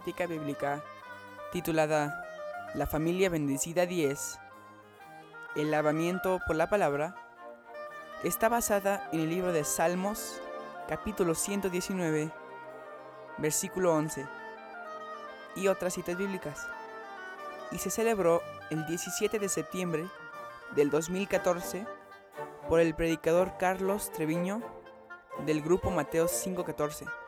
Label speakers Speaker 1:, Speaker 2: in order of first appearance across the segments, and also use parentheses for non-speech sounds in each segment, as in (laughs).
Speaker 1: plática bíblica titulada La familia bendecida 10, el lavamiento por la palabra, está basada en el libro de Salmos, capítulo 119, versículo 11, y otras citas bíblicas, y se celebró el 17 de septiembre del 2014 por el predicador Carlos Treviño del grupo Mateo 514.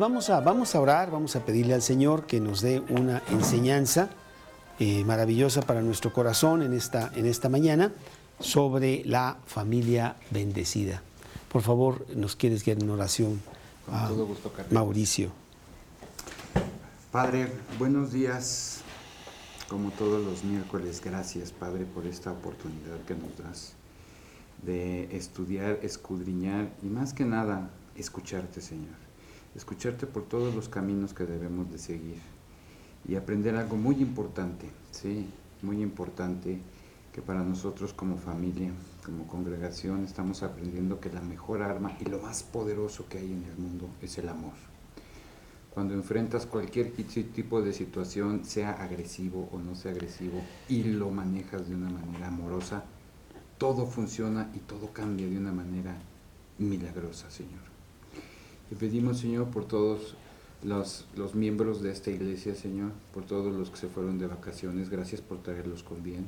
Speaker 2: Vamos a, vamos a orar, vamos a pedirle al Señor que nos dé una enseñanza eh, maravillosa para nuestro corazón en esta, en esta mañana sobre la familia bendecida. Por favor, nos quieres guiar en oración,
Speaker 3: Con
Speaker 2: a
Speaker 3: todo gusto.
Speaker 2: Mauricio.
Speaker 3: Padre, buenos días. Como todos los miércoles, gracias, Padre, por esta oportunidad que nos das de estudiar, escudriñar y más que nada, escucharte, Señor. Escucharte por todos los caminos que debemos de seguir y aprender algo muy importante, sí, muy importante que para nosotros como familia, como congregación, estamos aprendiendo que la mejor arma y lo más poderoso que hay en el mundo es el amor. Cuando enfrentas cualquier ti- tipo de situación, sea agresivo o no sea agresivo, y lo manejas de una manera amorosa, todo funciona y todo cambia de una manera milagrosa, Señor. Te pedimos, Señor, por todos los, los miembros de esta iglesia, Señor, por todos los que se fueron de vacaciones, gracias por traerlos con bien,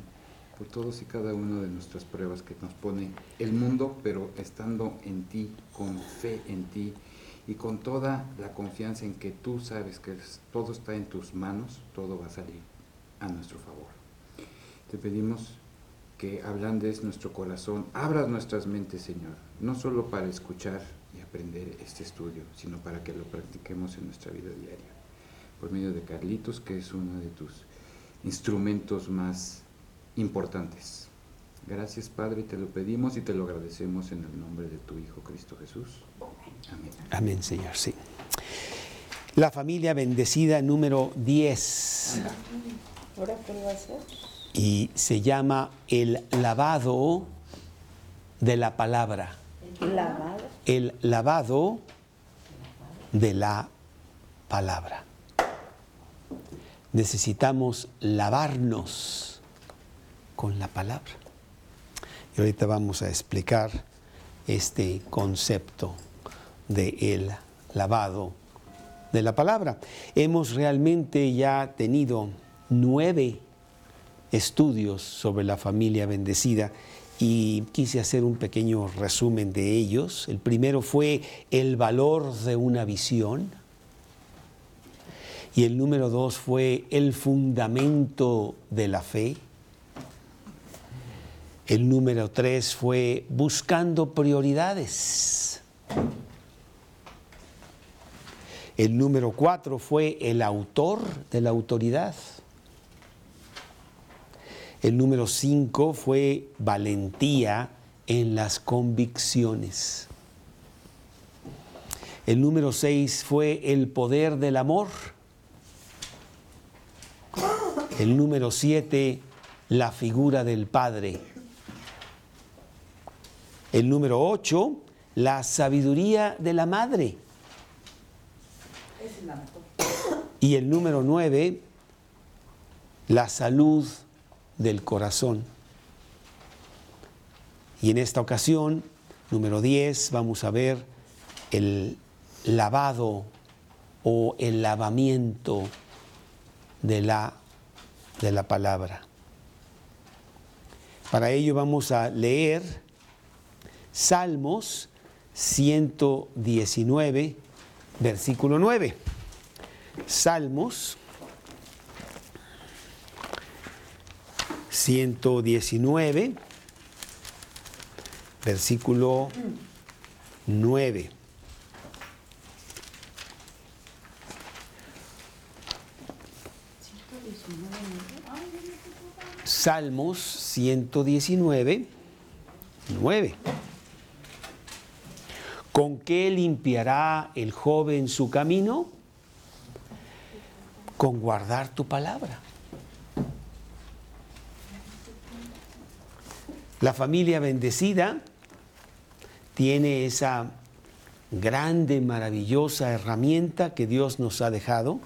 Speaker 3: por todos y cada uno de nuestras pruebas que nos pone el mundo, pero estando en ti, con fe en ti y con toda la confianza en que tú sabes que todo está en tus manos, todo va a salir a nuestro favor. Te pedimos que ablandes nuestro corazón, abras nuestras mentes, Señor, no solo para escuchar y aprender este estudio, sino para que lo practiquemos en nuestra vida diaria. Por medio de Carlitos, que es uno de tus instrumentos más importantes. Gracias, Padre, te lo pedimos y te lo agradecemos en el nombre de tu Hijo Cristo Jesús. Amén.
Speaker 2: Amén, Señor, sí. La familia bendecida número 10
Speaker 4: ¿Ahora qué va a hacer?
Speaker 2: y se llama el lavado de la palabra.
Speaker 4: Lavado.
Speaker 2: El lavado de la palabra. Necesitamos lavarnos con la palabra. Y ahorita vamos a explicar este concepto de el lavado de la palabra. Hemos realmente ya tenido nueve estudios sobre la familia bendecida y quise hacer un pequeño resumen de ellos. El primero fue el valor de una visión y el número dos fue el fundamento de la fe. El número tres fue buscando prioridades. El número cuatro fue el autor de la autoridad. El número cinco fue valentía en las convicciones. El número seis fue el poder del amor. El número siete, la figura del Padre. El número ocho, la sabiduría de la Madre. Y el número nueve, la salud del corazón. Y en esta ocasión, número 10, vamos a ver el lavado o el lavamiento de la, de la palabra. Para ello vamos a leer Salmos 119, versículo 9. Salmos 119, versículo 9. Salmos 119, 9. ¿Con qué limpiará el joven su camino? Con guardar tu palabra. La familia bendecida tiene esa grande, maravillosa herramienta que Dios nos ha dejado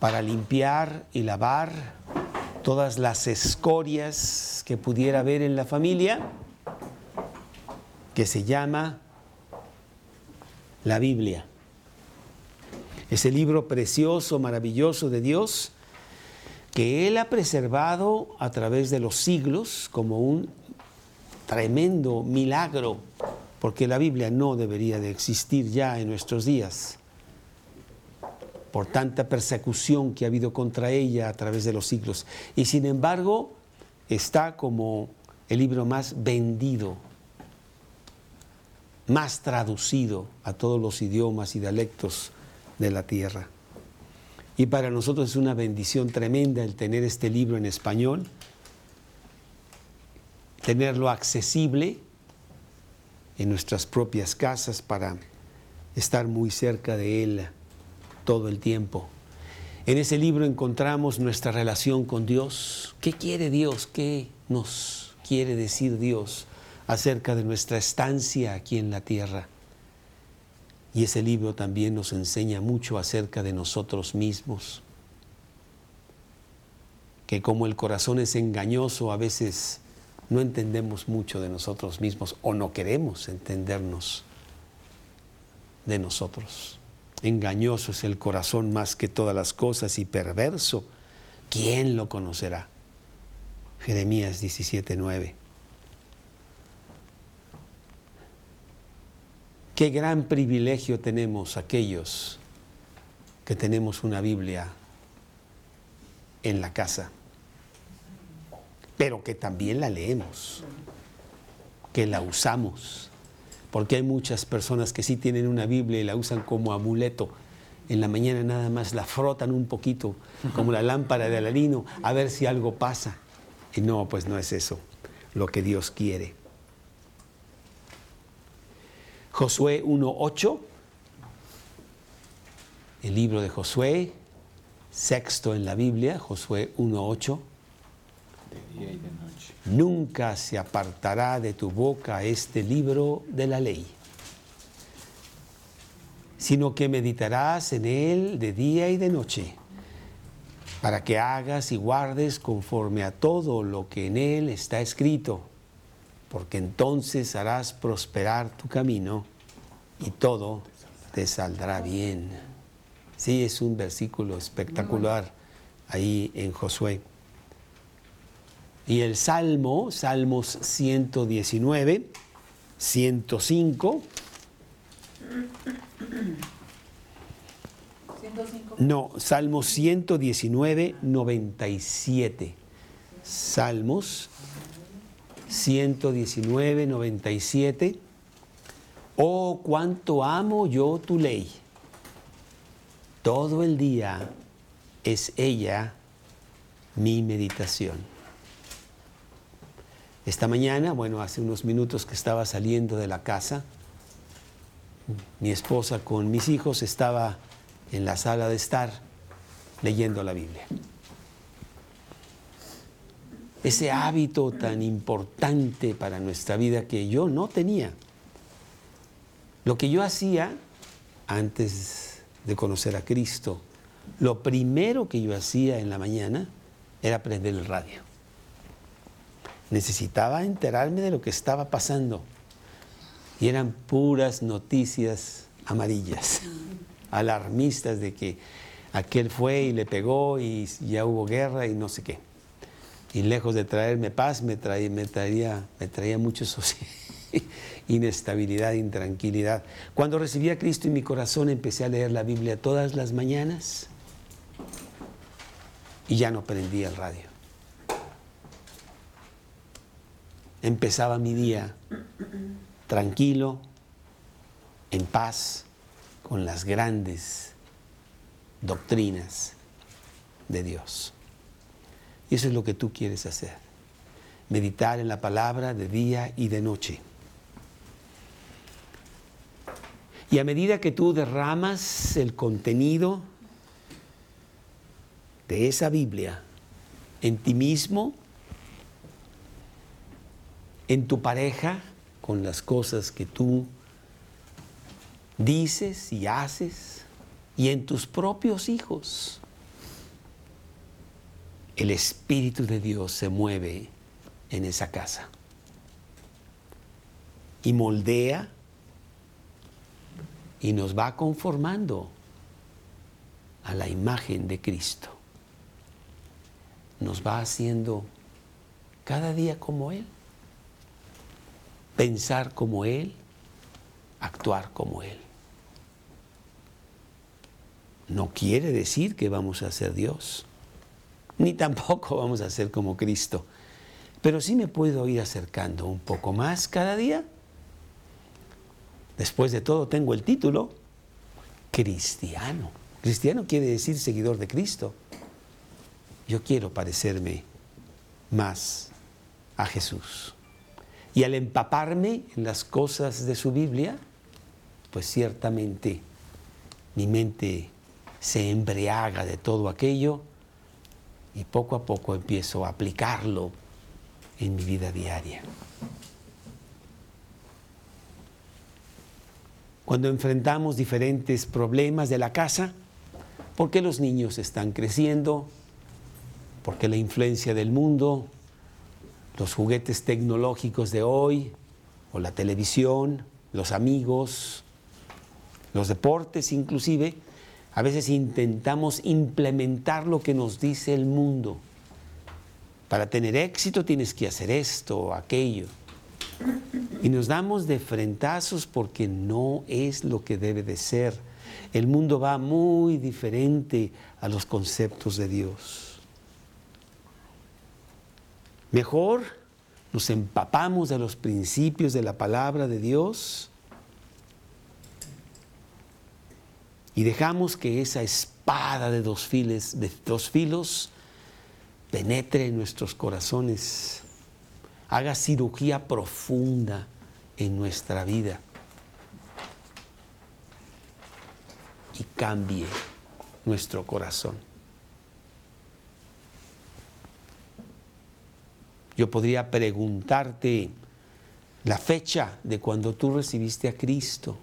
Speaker 2: para limpiar y lavar todas las escorias que pudiera haber en la familia, que se llama la Biblia. Ese libro precioso, maravilloso de Dios, que Él ha preservado a través de los siglos como un tremendo milagro, porque la Biblia no debería de existir ya en nuestros días por tanta persecución que ha habido contra ella a través de los siglos. Y sin embargo, está como el libro más vendido, más traducido a todos los idiomas y dialectos de la tierra. Y para nosotros es una bendición tremenda el tener este libro en español, tenerlo accesible en nuestras propias casas para estar muy cerca de él todo el tiempo. En ese libro encontramos nuestra relación con Dios. ¿Qué quiere Dios? ¿Qué nos quiere decir Dios acerca de nuestra estancia aquí en la tierra? Y ese libro también nos enseña mucho acerca de nosotros mismos. Que como el corazón es engañoso, a veces no entendemos mucho de nosotros mismos o no queremos entendernos de nosotros. Engañoso es el corazón más que todas las cosas y perverso. ¿Quién lo conocerá? Jeremías 17:9. Qué gran privilegio tenemos aquellos que tenemos una Biblia en la casa, pero que también la leemos, que la usamos porque hay muchas personas que sí tienen una Biblia y la usan como amuleto. En la mañana nada más la frotan un poquito, como la lámpara de Aladino, a ver si algo pasa. Y no, pues no es eso lo que Dios quiere. Josué 1.8, el libro de Josué, sexto en la Biblia, Josué 1.8. Nunca se apartará de tu boca este libro de la ley, sino que meditarás en él de día y de noche, para que hagas y guardes conforme a todo lo que en él está escrito, porque entonces harás prosperar tu camino y todo te saldrá bien. Sí, es un versículo espectacular ahí en Josué. Y el Salmo, Salmos 119, 105. No, Salmos 119, 97. Salmos 119, 97. Oh, cuánto amo yo tu ley. Todo el día es ella mi meditación. Esta mañana, bueno, hace unos minutos que estaba saliendo de la casa, mi esposa con mis hijos estaba en la sala de estar leyendo la Biblia. Ese hábito tan importante para nuestra vida que yo no tenía. Lo que yo hacía antes de conocer a Cristo, lo primero que yo hacía en la mañana era prender el radio necesitaba enterarme de lo que estaba pasando. Y eran puras noticias amarillas, (laughs) alarmistas de que aquel fue y le pegó y ya hubo guerra y no sé qué. Y lejos de traerme paz, me traía, me traía, mucho (laughs) inestabilidad, intranquilidad. Cuando recibí a Cristo en mi corazón, empecé a leer la Biblia todas las mañanas y ya no prendí el radio. empezaba mi día tranquilo, en paz, con las grandes doctrinas de Dios. Eso es lo que tú quieres hacer. Meditar en la palabra de día y de noche. Y a medida que tú derramas el contenido de esa Biblia en ti mismo, en tu pareja, con las cosas que tú dices y haces, y en tus propios hijos el Espíritu de Dios se mueve en esa casa y moldea y nos va conformando a la imagen de Cristo. Nos va haciendo cada día como Él, pensar como Él, actuar como Él. No quiere decir que vamos a ser Dios, ni tampoco (laughs) vamos a ser como Cristo, pero sí me puedo ir acercando un poco más cada día Después de todo tengo el título cristiano. Cristiano quiere decir seguidor de Cristo. Yo quiero parecerme más a Jesús. Y al empaparme en las cosas de su Biblia, pues ciertamente mi mente se embriaga de todo aquello y poco a poco empiezo a aplicarlo en mi vida diaria. cuando enfrentamos diferentes problemas de la casa, porque los niños están creciendo, porque la influencia del mundo, los juguetes tecnológicos de hoy, o la televisión, los amigos, los deportes inclusive, a veces intentamos implementar lo que nos dice el mundo. Para tener éxito tienes que hacer esto o aquello. Y nos damos de frentazos porque no es lo que debe de ser. El mundo va muy diferente a los conceptos de Dios. Mejor nos empapamos de los principios de la palabra de Dios y dejamos que esa espada de dos, filos penetre en nuestros corazones haga cirugía profunda en nuestra vida y cambie nuestro corazón. Yo podría preguntarte la fecha de cuando tú recibiste a Cristo.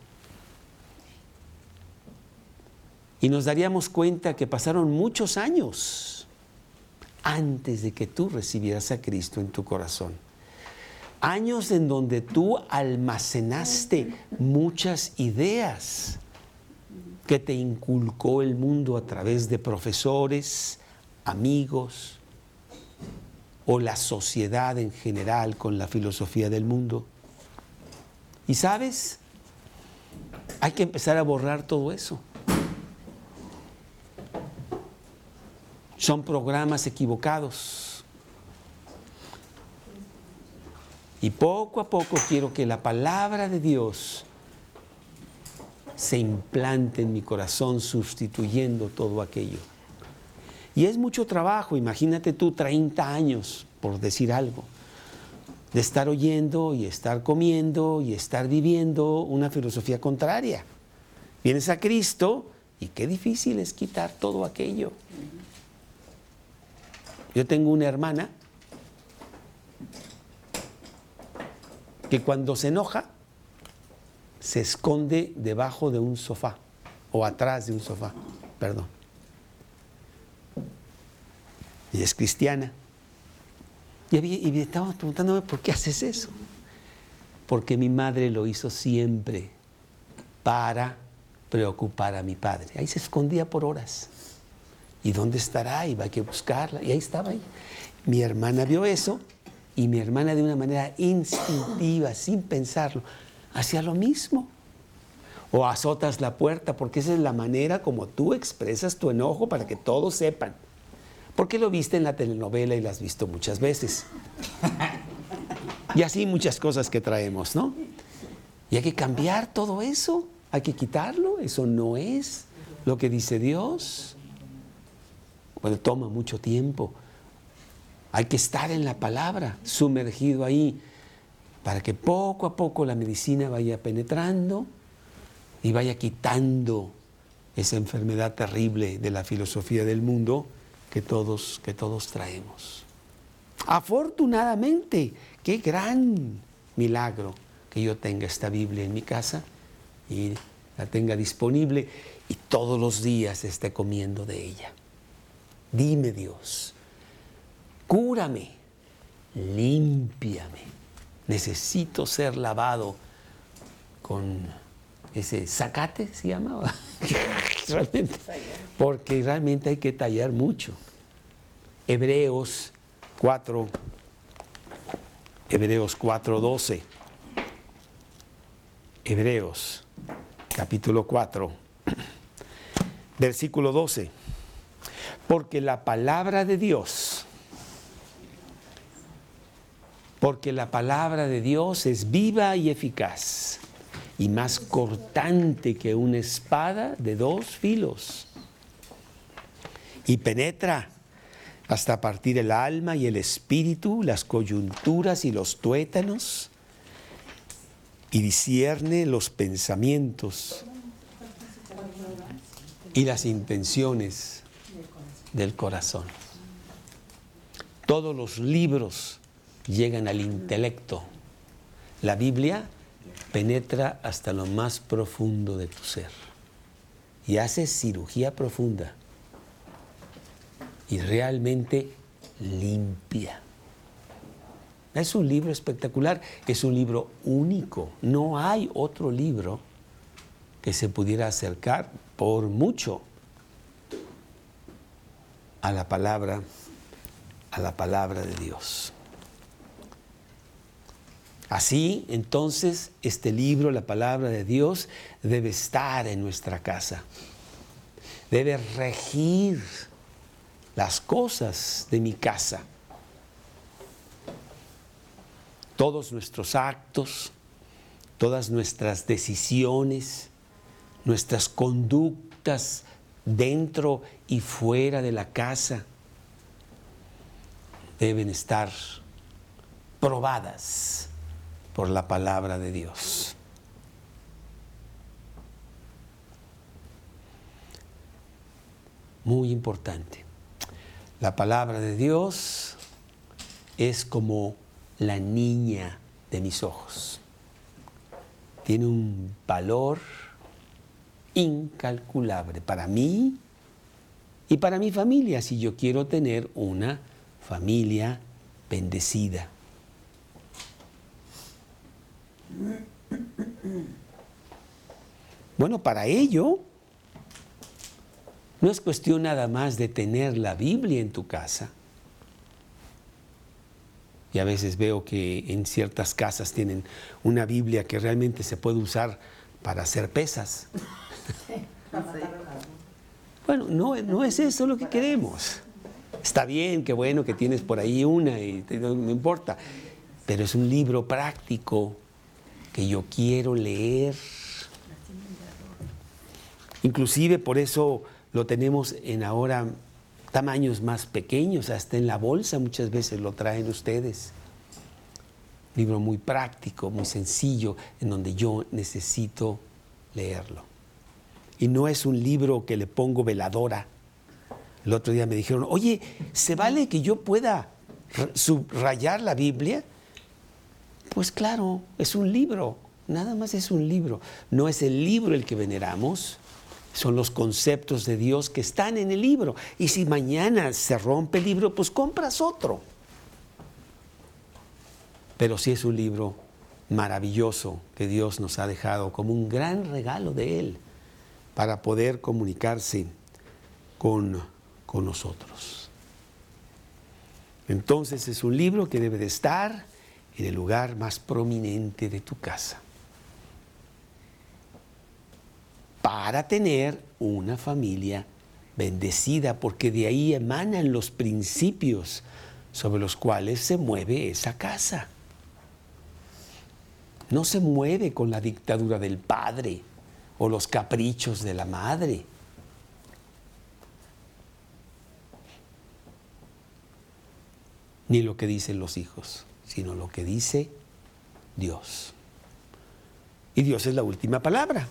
Speaker 2: Y nos daríamos cuenta que pasaron muchos años antes de que tú recibieras a Cristo en tu corazón años en donde tú almacenaste muchas ideas que te inculcó el mundo a través de profesores, amigos o la sociedad en general con la filosofía del mundo. Y sabes, hay que empezar a borrar todo eso. Son programas equivocados Y poco a poco quiero que la palabra de Dios se implante en mi corazón sustituyendo todo aquello. Y es mucho trabajo, imagínate tú 30 años, por decir algo, de estar oyendo y estar comiendo y estar viviendo una filosofía contraria. Vienes a Cristo y qué difícil es quitar todo aquello. Yo tengo una hermana que cuando se enoja se esconde debajo de un sofá o atrás de un sofá, perdón. Y es cristiana. Y, y estaba preguntándome, ¿por qué haces eso? Porque mi madre lo hizo siempre para preocupar a mi padre. Ahí se escondía por horas. ¿Y dónde estará? Iba a que buscarla. Y ahí estaba ahí. Mi hermana vio eso y mi hermana de una manera instintiva, sin pensarlo, hacía lo mismo. O azotas la puerta, porque esa es la manera como tú expresas tu enojo para que todos sepan. Porque lo viste en la telenovela y lo has visto muchas veces. Y así muchas cosas que traemos, ¿no? Y hay que cambiar todo eso, hay que quitarlo, eso no es lo que dice Dios. Bueno, toma mucho tiempo. Hay que estar en la palabra, sumergido ahí, para que poco a poco la medicina vaya penetrando y vaya quitando esa enfermedad terrible de la filosofía del mundo que todos, que todos traemos. Afortunadamente, qué gran milagro que yo tenga esta Biblia en mi casa y la tenga disponible y todos los días esté comiendo de ella. Dime Dios, cúrame, límpiame. Necesito ser lavado con ese zacate, se llamaba. (laughs) porque realmente hay que tallar mucho. Hebreos 4, Hebreos 4:12. Hebreos capítulo 4, (clears throat) versículo 12. Porque la palabra de Dios, porque la palabra de Dios es viva y eficaz y más cortante que una espada de dos filos. Y penetra hasta partir el alma y el espíritu, las coyunturas y los tuétanos, y discierne los pensamientos y las intenciones del corazón. Todos los libros llegan al intelecto. La Biblia penetra hasta lo más profundo de tu ser y hace cirugía profunda y realmente limpia. Es un libro espectacular, es un libro único. No hay otro libro que se pudiera acercar por mucho a la palabra a la palabra de Dios. Así, entonces, este libro, la palabra de Dios, debe estar en nuestra casa. Debe regir las cosas de mi casa. Todos nuestros actos, todas nuestras decisiones, nuestras conductas dentro y fuera de la casa deben estar probadas por la palabra de Dios. Muy importante. La palabra de Dios es como la niña de mis ojos. Tiene un valor incalculable para mí y para mi familia si yo quiero tener una familia bendecida. Bueno, para ello no es cuestión nada más de tener la Biblia en tu casa. Y a veces veo que en ciertas casas tienen una Biblia que realmente se puede usar para hacer pesas. Bueno, no, no es eso lo que queremos. Está bien, qué bueno que tienes por ahí una y no, no importa. Pero es un libro práctico que yo quiero leer. Inclusive por eso lo tenemos en ahora tamaños más pequeños, hasta en la bolsa muchas veces lo traen ustedes. Libro muy práctico, muy sencillo, en donde yo necesito leerlo. Y no es un libro que le pongo veladora. El otro día me dijeron, oye, ¿se vale que yo pueda subrayar la Biblia? Pues claro, es un libro, nada más es un libro. No es el libro el que veneramos, son los conceptos de Dios que están en el libro. Y si mañana se rompe el libro, pues compras otro. Pero sí es un libro maravilloso que Dios nos ha dejado como un gran regalo de Él para poder comunicarse con, con nosotros. Entonces es un libro que debe de estar en el lugar más prominente de tu casa. para tener una familia bendecida, porque de ahí emanan los principios sobre los cuales se mueve esa casa. No se mueve con la dictadura del padre o los caprichos de la madre. Ni lo que dicen los hijos, sino lo que dice Dios. Y Dios es la última palabra.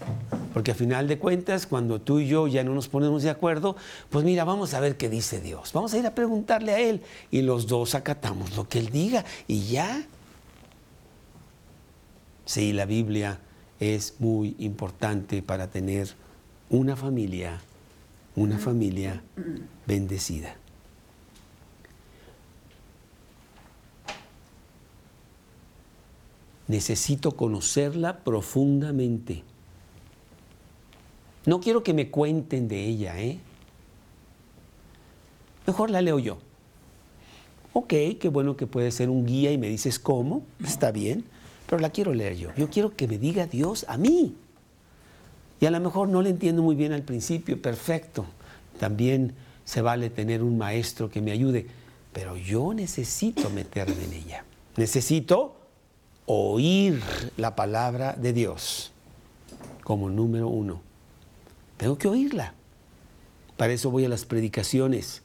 Speaker 2: Porque a final de cuentas, cuando tú y yo ya no nos ponemos de acuerdo, pues mira, vamos a ver qué dice Dios. Vamos a ir a preguntarle a Él y los dos acatamos lo que Él diga y ya. Sí, la Biblia es muy importante para tener una familia, una familia bendecida. Necesito conocerla profundamente. No quiero que me cuenten de ella, ¿eh? Mejor la leo yo. Ok, qué bueno que puede ser un guía y me dices cómo, está bien, pero la quiero leer yo. Yo quiero que me diga Dios a mí. Y a lo mejor no le entiendo muy bien al principio, perfecto. También se vale tener un maestro que me ayude, pero yo necesito meterme en ella. Necesito oír la palabra de Dios como número uno. Tengo que oírla. Para eso voy a las predicaciones.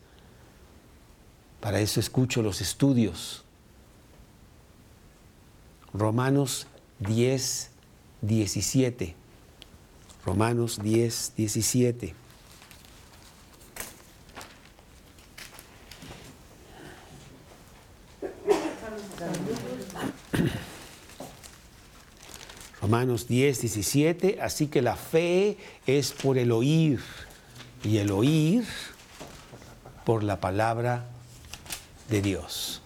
Speaker 2: Para eso escucho los estudios. Romanos 10, 17. Romanos 10, 17. Romanos 10, 17, así que la fe es por el oír y el oír por la palabra de Dios.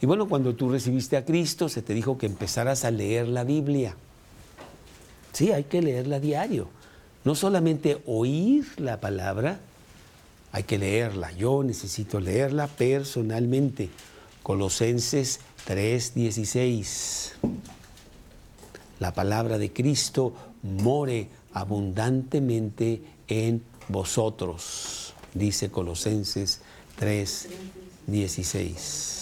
Speaker 2: Y bueno, cuando tú recibiste a Cristo, se te dijo que empezaras a leer la Biblia. Sí, hay que leerla diario. No solamente oír la palabra, hay que leerla. Yo necesito leerla personalmente. Colosenses 3:16 la palabra de Cristo more abundantemente en vosotros, dice Colosenses 3, 16.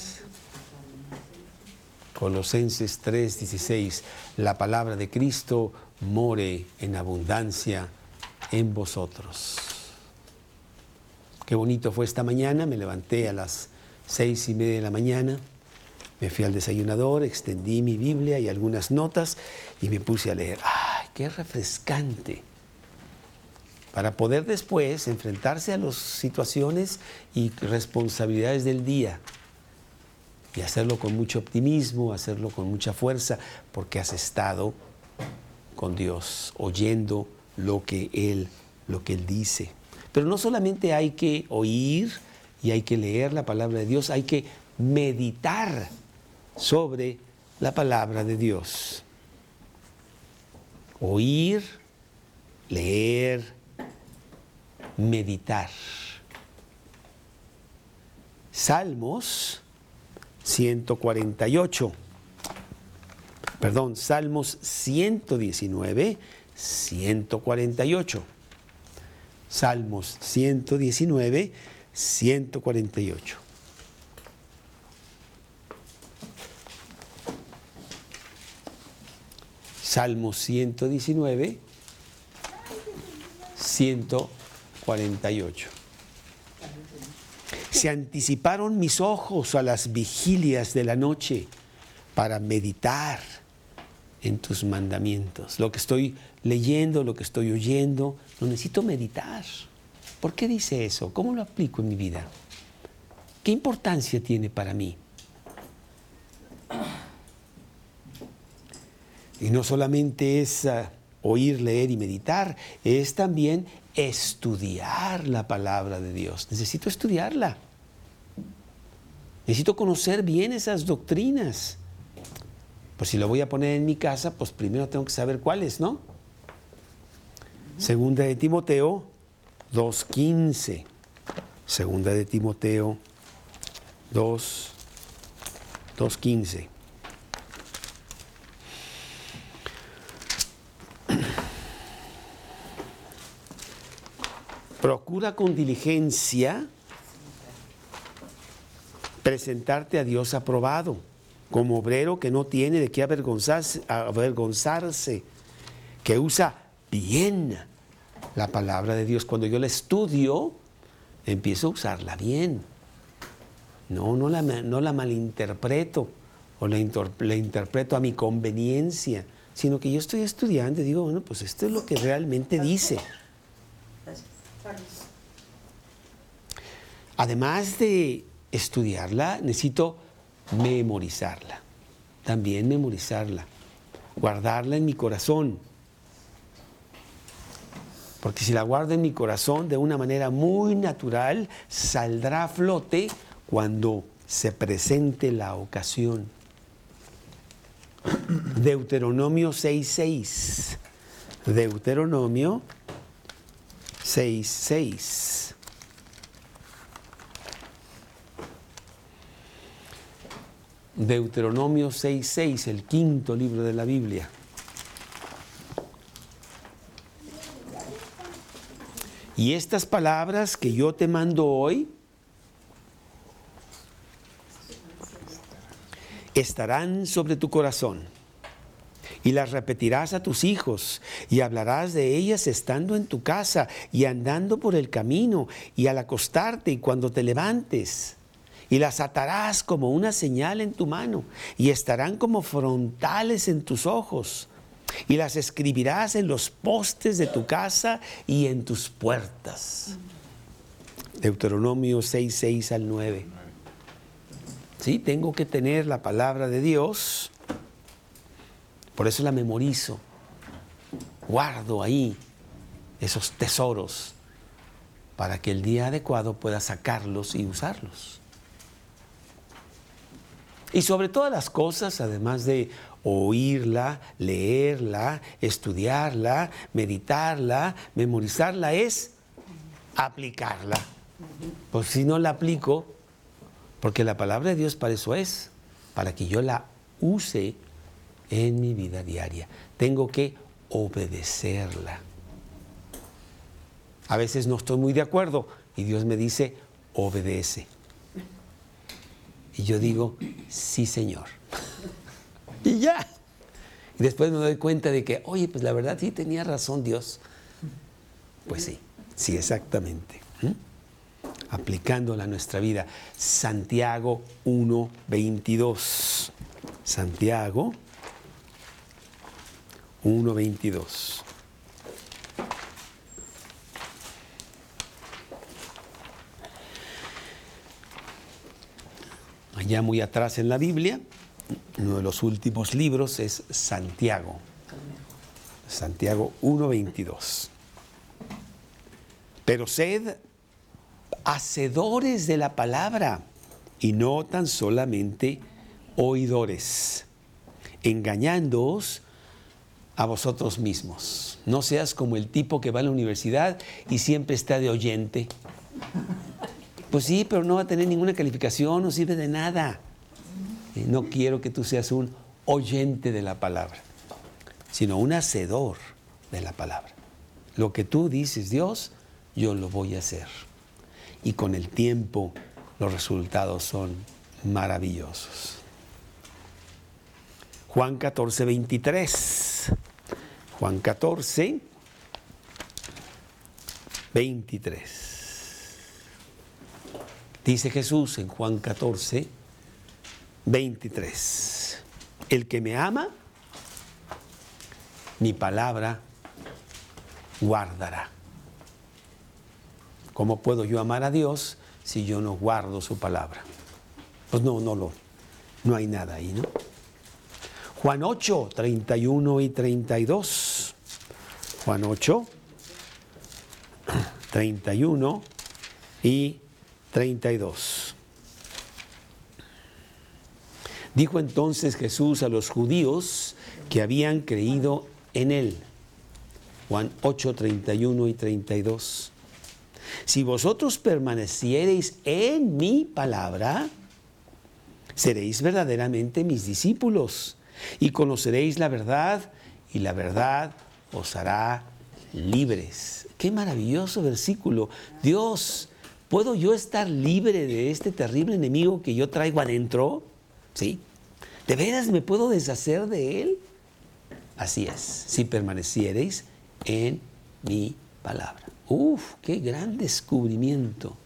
Speaker 2: Colosenses 3, 16. La palabra de Cristo more en abundancia en vosotros. Qué bonito fue esta mañana, me levanté a las seis y media de la mañana me fui al desayunador, extendí mi Biblia y algunas notas y me puse a leer. ¡Ay, qué refrescante! Para poder después enfrentarse a las situaciones y responsabilidades del día y hacerlo con mucho optimismo, hacerlo con mucha fuerza, porque has estado con Dios, oyendo lo que Él, lo que Él dice. Pero no solamente hay que oír y hay que leer la palabra de Dios, hay que meditar sobre la palabra de Dios. Oír, leer, meditar. Salmos 148. Perdón, Salmos 119, 148. Salmos 119, 148. Salmo 119, 148. Se anticiparon mis ojos a las vigilias de la noche para meditar en tus mandamientos. Lo que estoy leyendo, lo que estoy oyendo, lo necesito meditar. ¿Por qué dice eso? ¿Cómo lo aplico en mi vida? ¿Qué importancia tiene para mí? Y no solamente es ah, oír, leer y meditar, es también estudiar la palabra de Dios. Necesito estudiarla. Necesito conocer bien esas doctrinas. Pues si lo voy a poner en mi casa, pues primero tengo que saber cuáles, ¿no? Segunda de Timoteo 2.15. Segunda de Timoteo 2, 2.15. Procura con diligencia presentarte a Dios aprobado, como obrero que no tiene de qué avergonzarse, avergonzarse, que usa bien la palabra de Dios. Cuando yo la estudio, empiezo a usarla bien. No, no la, no la malinterpreto o la, la interpreto a mi conveniencia, sino que yo estoy estudiando y digo, bueno, pues esto es lo que realmente dice. Además de estudiarla, necesito memorizarla. También memorizarla. Guardarla en mi corazón. Porque si la guardo en mi corazón de una manera muy natural, saldrá a flote cuando se presente la ocasión. Deuteronomio 6.6. Deuteronomio 6.6. Deuteronomio 6.6, el quinto libro de la Biblia. Y estas palabras que yo te mando hoy estarán sobre tu corazón y las repetirás a tus hijos y hablarás de ellas estando en tu casa y andando por el camino y al acostarte y cuando te levantes. Y las atarás como una señal en tu mano y estarán como frontales en tus ojos y las escribirás en los postes de tu casa y en tus puertas. Deuteronomio 6, 6 al 9. Sí, tengo que tener la palabra de Dios, por eso la memorizo, guardo ahí esos tesoros para que el día adecuado pueda sacarlos y usarlos. Y sobre todas las cosas, además de oírla, leerla, estudiarla, meditarla, memorizarla, es aplicarla. Pues si no la aplico, porque la palabra de Dios para eso es, para que yo la use en mi vida diaria. Tengo que obedecerla. A veces no estoy muy de acuerdo y Dios me dice, obedece. Y yo digo, sí, Señor. y ya. Y después me doy cuenta de que, oye, pues la verdad sí tenía razón Dios. Pues sí, sí, exactamente. ¿Mm? Aplicándola a nuestra vida. Santiago 1, 22. Santiago 1, 22. Allá muy atrás en la Biblia, uno de los últimos libros es Santiago. Santiago 1.22. Pero sed hacedores de la palabra y no tan solamente oidores, engañándoos a vosotros mismos. No seas como el tipo que va a la universidad y siempre está de oyente. Pues sí, pero no va a tener ninguna calificación, no sirve de nada. No quiero que tú seas un oyente de la palabra, sino un hacedor de la palabra. Lo que tú dices, Dios, yo lo voy a hacer. Y con el tiempo los resultados son maravillosos. Juan 14, 23. Juan 14, 23. Dice Jesús en Juan 14, 23. El que me ama, mi palabra guardará. ¿Cómo puedo yo amar a Dios si yo no guardo su palabra? Pues no, no lo, no hay nada ahí, ¿no? Juan 8, 31 y 32. Juan 8, 31 y 32. Dijo entonces Jesús a los judíos que habían creído en él. Juan 8, 31 y 32. Si vosotros permaneciereis en mi palabra, seréis verdaderamente mis discípulos y conoceréis la verdad y la verdad os hará libres. Qué maravilloso versículo. Dios, ¿puedo yo estar libre de este terrible enemigo que yo traigo adentro? ¿Sí? ¿De veras me puedo deshacer de él? Así es, si permaneciereis en mi palabra. Uf, qué gran descubrimiento,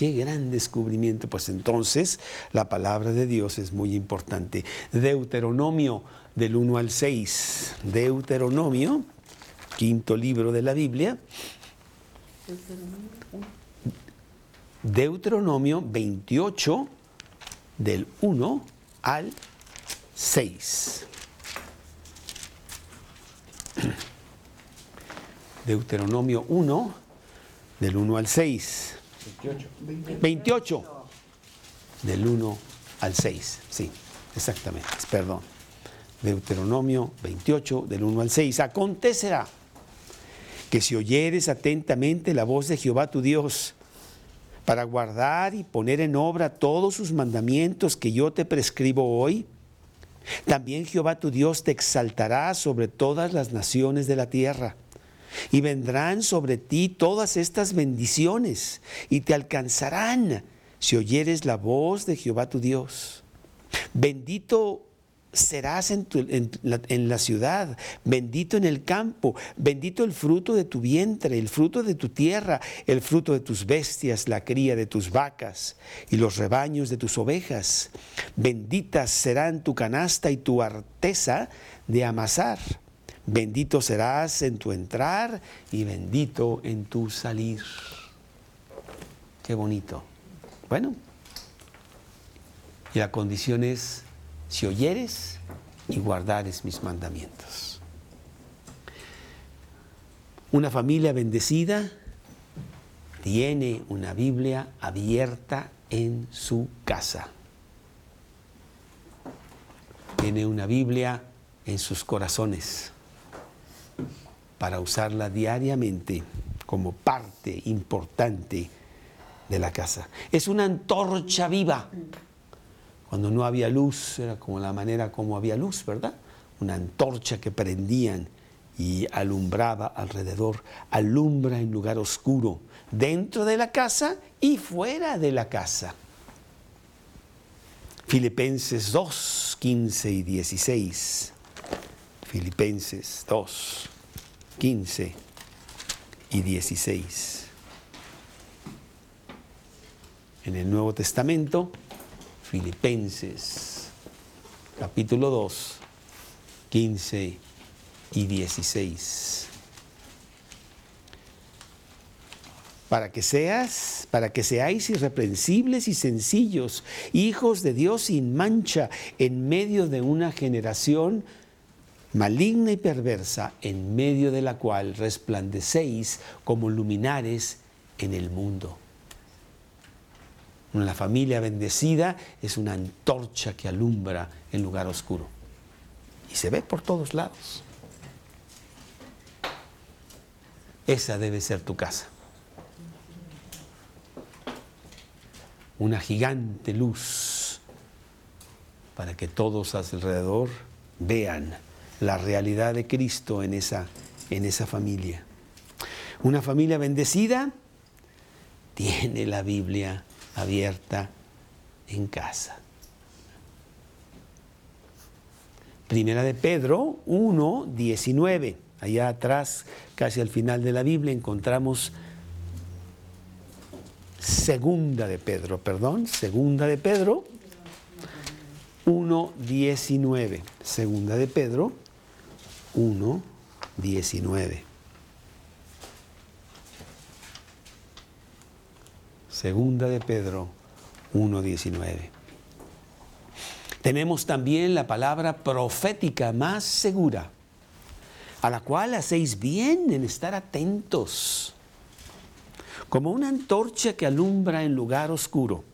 Speaker 2: Qué gran descubrimiento. Pues entonces la palabra de Dios es muy importante. Deuteronomio del 1 al 6. Deuteronomio, quinto libro de la Biblia. Deuteronomio 28 del 1 al 6. (clears throat) Deuteronomio 1 del 1 al 6. 28. 28. Del 1 al 6. Sí, exactamente. Perdón. Deuteronomio 28 del 1 al 6. Acontecerá que si oyeres atentamente la voz de Jehová tu Dios, para guardar y poner en obra todos sus mandamientos que yo te prescribo hoy, también Jehová tu Dios te exaltará sobre todas las naciones de la tierra. Y vendrán sobre ti todas estas bendiciones y te alcanzarán si oyeres la voz de Jehová tu Dios. Bendito serás en, la, en, la, ciudad, bendito en el campo, bendito el fruto de tu vientre, el fruto de tu tierra, el fruto de tus bestias, la cría de tus vacas y los rebaños de tus ovejas. Benditas serán tu canasta y tu arteza de amasar. Bendito serás en tu entrar y bendito en tu salir. Qué bonito. Bueno, y la condición es si oyeres y guardares mis mandamientos. Una familia bendecida tiene una Biblia abierta en su casa. Tiene una Biblia en sus corazones para usarla diariamente como parte importante de la casa. Es una antorcha viva cuando no había luz, era como la manera como había luz, ¿verdad? Una antorcha que prendían y alumbraba alrededor, alumbra en lugar oscuro, dentro de la casa y fuera de la casa. Filipenses 2, 15 y 16. Filipenses 2, 15 y 16. En el Nuevo Testamento Filipenses, capítulo 2, 15 y 16. Para que seas, para que seáis irreprensibles y sencillos, hijos de Dios sin mancha, en medio de una generación maligna y perversa, en medio de la cual resplandecéis como luminares en el mundo. Una familia bendecida es una antorcha que alumbra en lugar oscuro. Y se ve por todos lados. Esa debe ser tu casa. Una gigante luz para que todos alrededor vean la realidad de Cristo en esa, en esa familia. Una familia bendecida tiene la Biblia abierta en casa. Primera de Pedro 1, 19. Allá atrás, casi al final de la Biblia, encontramos Segunda de Pedro, perdón, Segunda de Pedro 1, 19. Segunda de Pedro 1, 19. Segunda de Pedro 1.19. Tenemos también la palabra profética más segura, a la cual hacéis bien en estar atentos, como una antorcha que alumbra en lugar oscuro,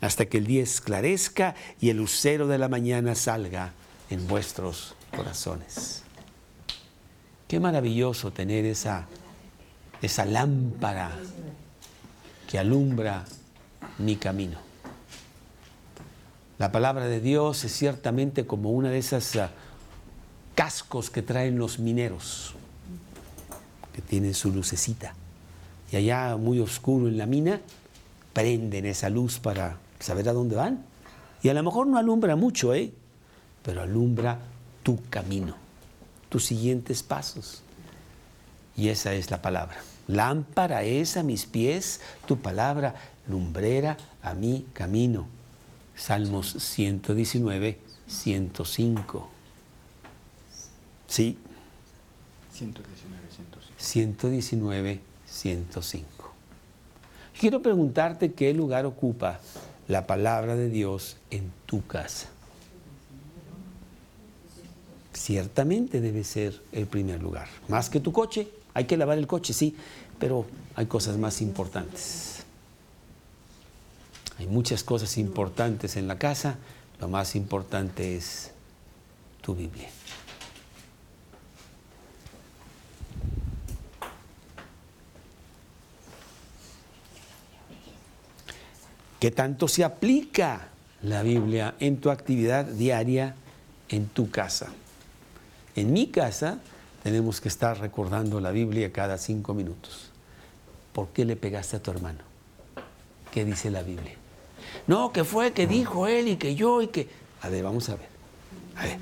Speaker 2: hasta que el día esclarezca y el lucero de la mañana salga en vuestros corazones. Qué maravilloso tener esa, esa lámpara que alumbra mi camino. La palabra de Dios es ciertamente como una de esas ah, cascos que traen los mineros, que tienen su lucecita. Y allá muy oscuro en la mina, prenden esa luz para saber a dónde van. Y a lo mejor no alumbra mucho, ¿eh? pero alumbra tu camino, tus siguientes pasos. Y esa es la palabra. Lámpara es a mis pies tu palabra, lumbrera a mi camino. Salmos 119, 105. Sí.
Speaker 3: 119, 105.
Speaker 2: 119, 105. Quiero preguntarte qué lugar ocupa la palabra de Dios en tu casa. Ciertamente debe ser el primer lugar. Más que tu coche, hay que lavar el coche, sí, pero hay cosas más importantes. Hay muchas cosas importantes en la casa, lo más importante es tu Biblia. ¿Qué tanto se aplica la Biblia en tu actividad diaria en tu casa? En mi casa tenemos que estar recordando la Biblia cada cinco minutos. ¿Por qué le pegaste a tu hermano? ¿Qué dice la Biblia? No, que fue, que dijo él y que yo y que... A ver, vamos a ver. A ver.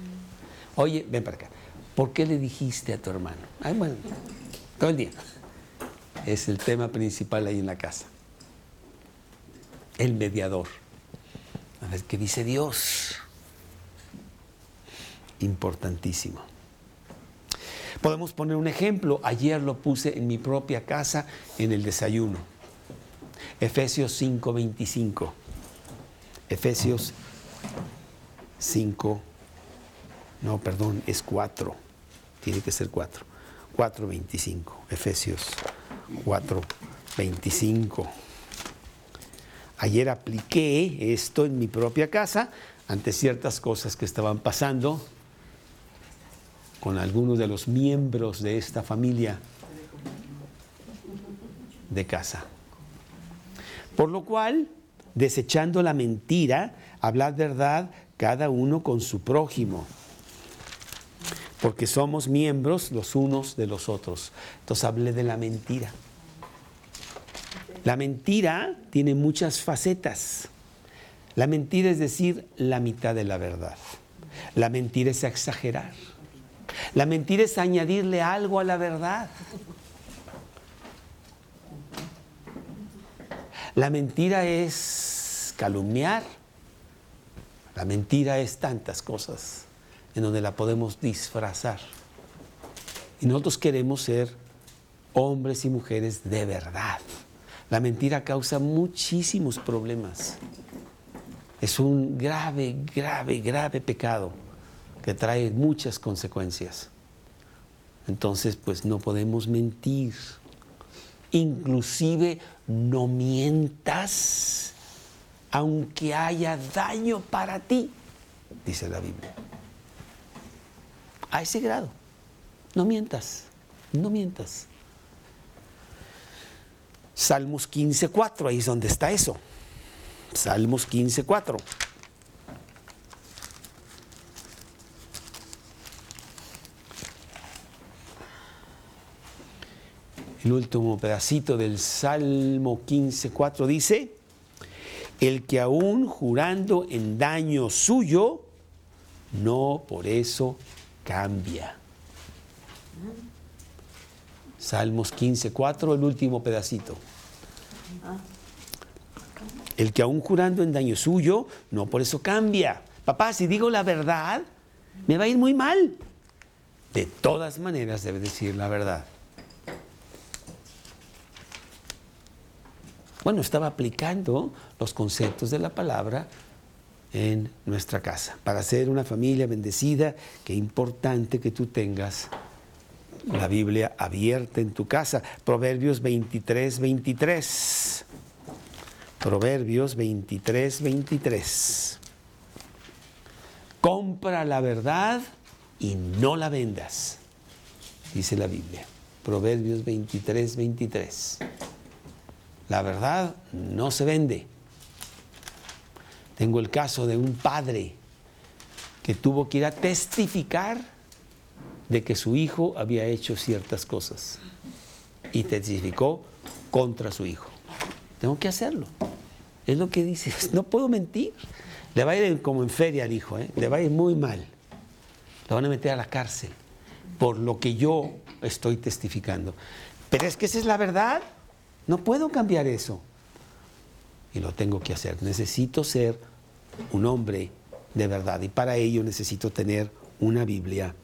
Speaker 2: Oye, ven para acá. ¿Por qué le dijiste a tu hermano? Ay, bueno, todo el día. Es el tema principal ahí en la casa. El mediador. A ver, ¿qué dice Dios? Importantísimo. Podemos poner un ejemplo. Ayer lo puse en mi propia casa en el desayuno. Efesios 5:25. Efesios 5, no, perdón, es 4. Tiene que ser 4. 4:25. Efesios 4:25. Ayer apliqué esto en mi propia casa ante ciertas cosas que estaban pasando con algunos de los miembros de esta familia de casa. Por lo cual, desechando la mentira, hablad verdad cada uno con su prójimo, porque somos miembros los unos de los otros. Entonces hablé de la mentira. La mentira tiene muchas facetas. La mentira es decir la mitad de la verdad. La mentira es exagerar. La mentira es añadirle algo a la verdad. La mentira es calumniar. La mentira es tantas cosas en donde la podemos disfrazar. Y nosotros queremos ser hombres y mujeres de verdad. La mentira causa muchísimos problemas. Es un grave, grave, grave pecado que trae muchas consecuencias. Entonces, pues no podemos mentir. Inclusive no mientas aunque haya daño para ti, dice la Biblia. A ese grado. No mientas, no mientas. Salmos 15.4, ahí es donde está eso. Salmos 15.4. El último pedacito del Salmo 15.4 dice, el que aún jurando en daño suyo, no por eso cambia. Salmos 15.4, el último pedacito. El que aún jurando en daño suyo, no por eso cambia. Papá, si digo la verdad, me va a ir muy mal. De todas maneras debe decir la verdad. Bueno, estaba aplicando los conceptos de la palabra en nuestra casa. Para ser una familia bendecida, qué importante que tú tengas la Biblia abierta en tu casa. Proverbios 23, 23. Proverbios 23, 23. Compra la verdad y no la vendas, dice la Biblia. Proverbios 23, 23. La verdad no se vende. Tengo el caso de un padre que tuvo que ir a testificar de que su hijo había hecho ciertas cosas y testificó contra su hijo. Tengo que hacerlo. Es lo que dice. (laughs) No puedo mentir. Le va a ir como en feria al hijo, ¿eh? le va a ir muy mal. Lo van a meter a la cárcel por lo que yo estoy testificando. Pero es que esa es la verdad. No puedo cambiar eso. Y lo tengo que hacer. Necesito ser un hombre de verdad. Y para ello necesito tener una Biblia,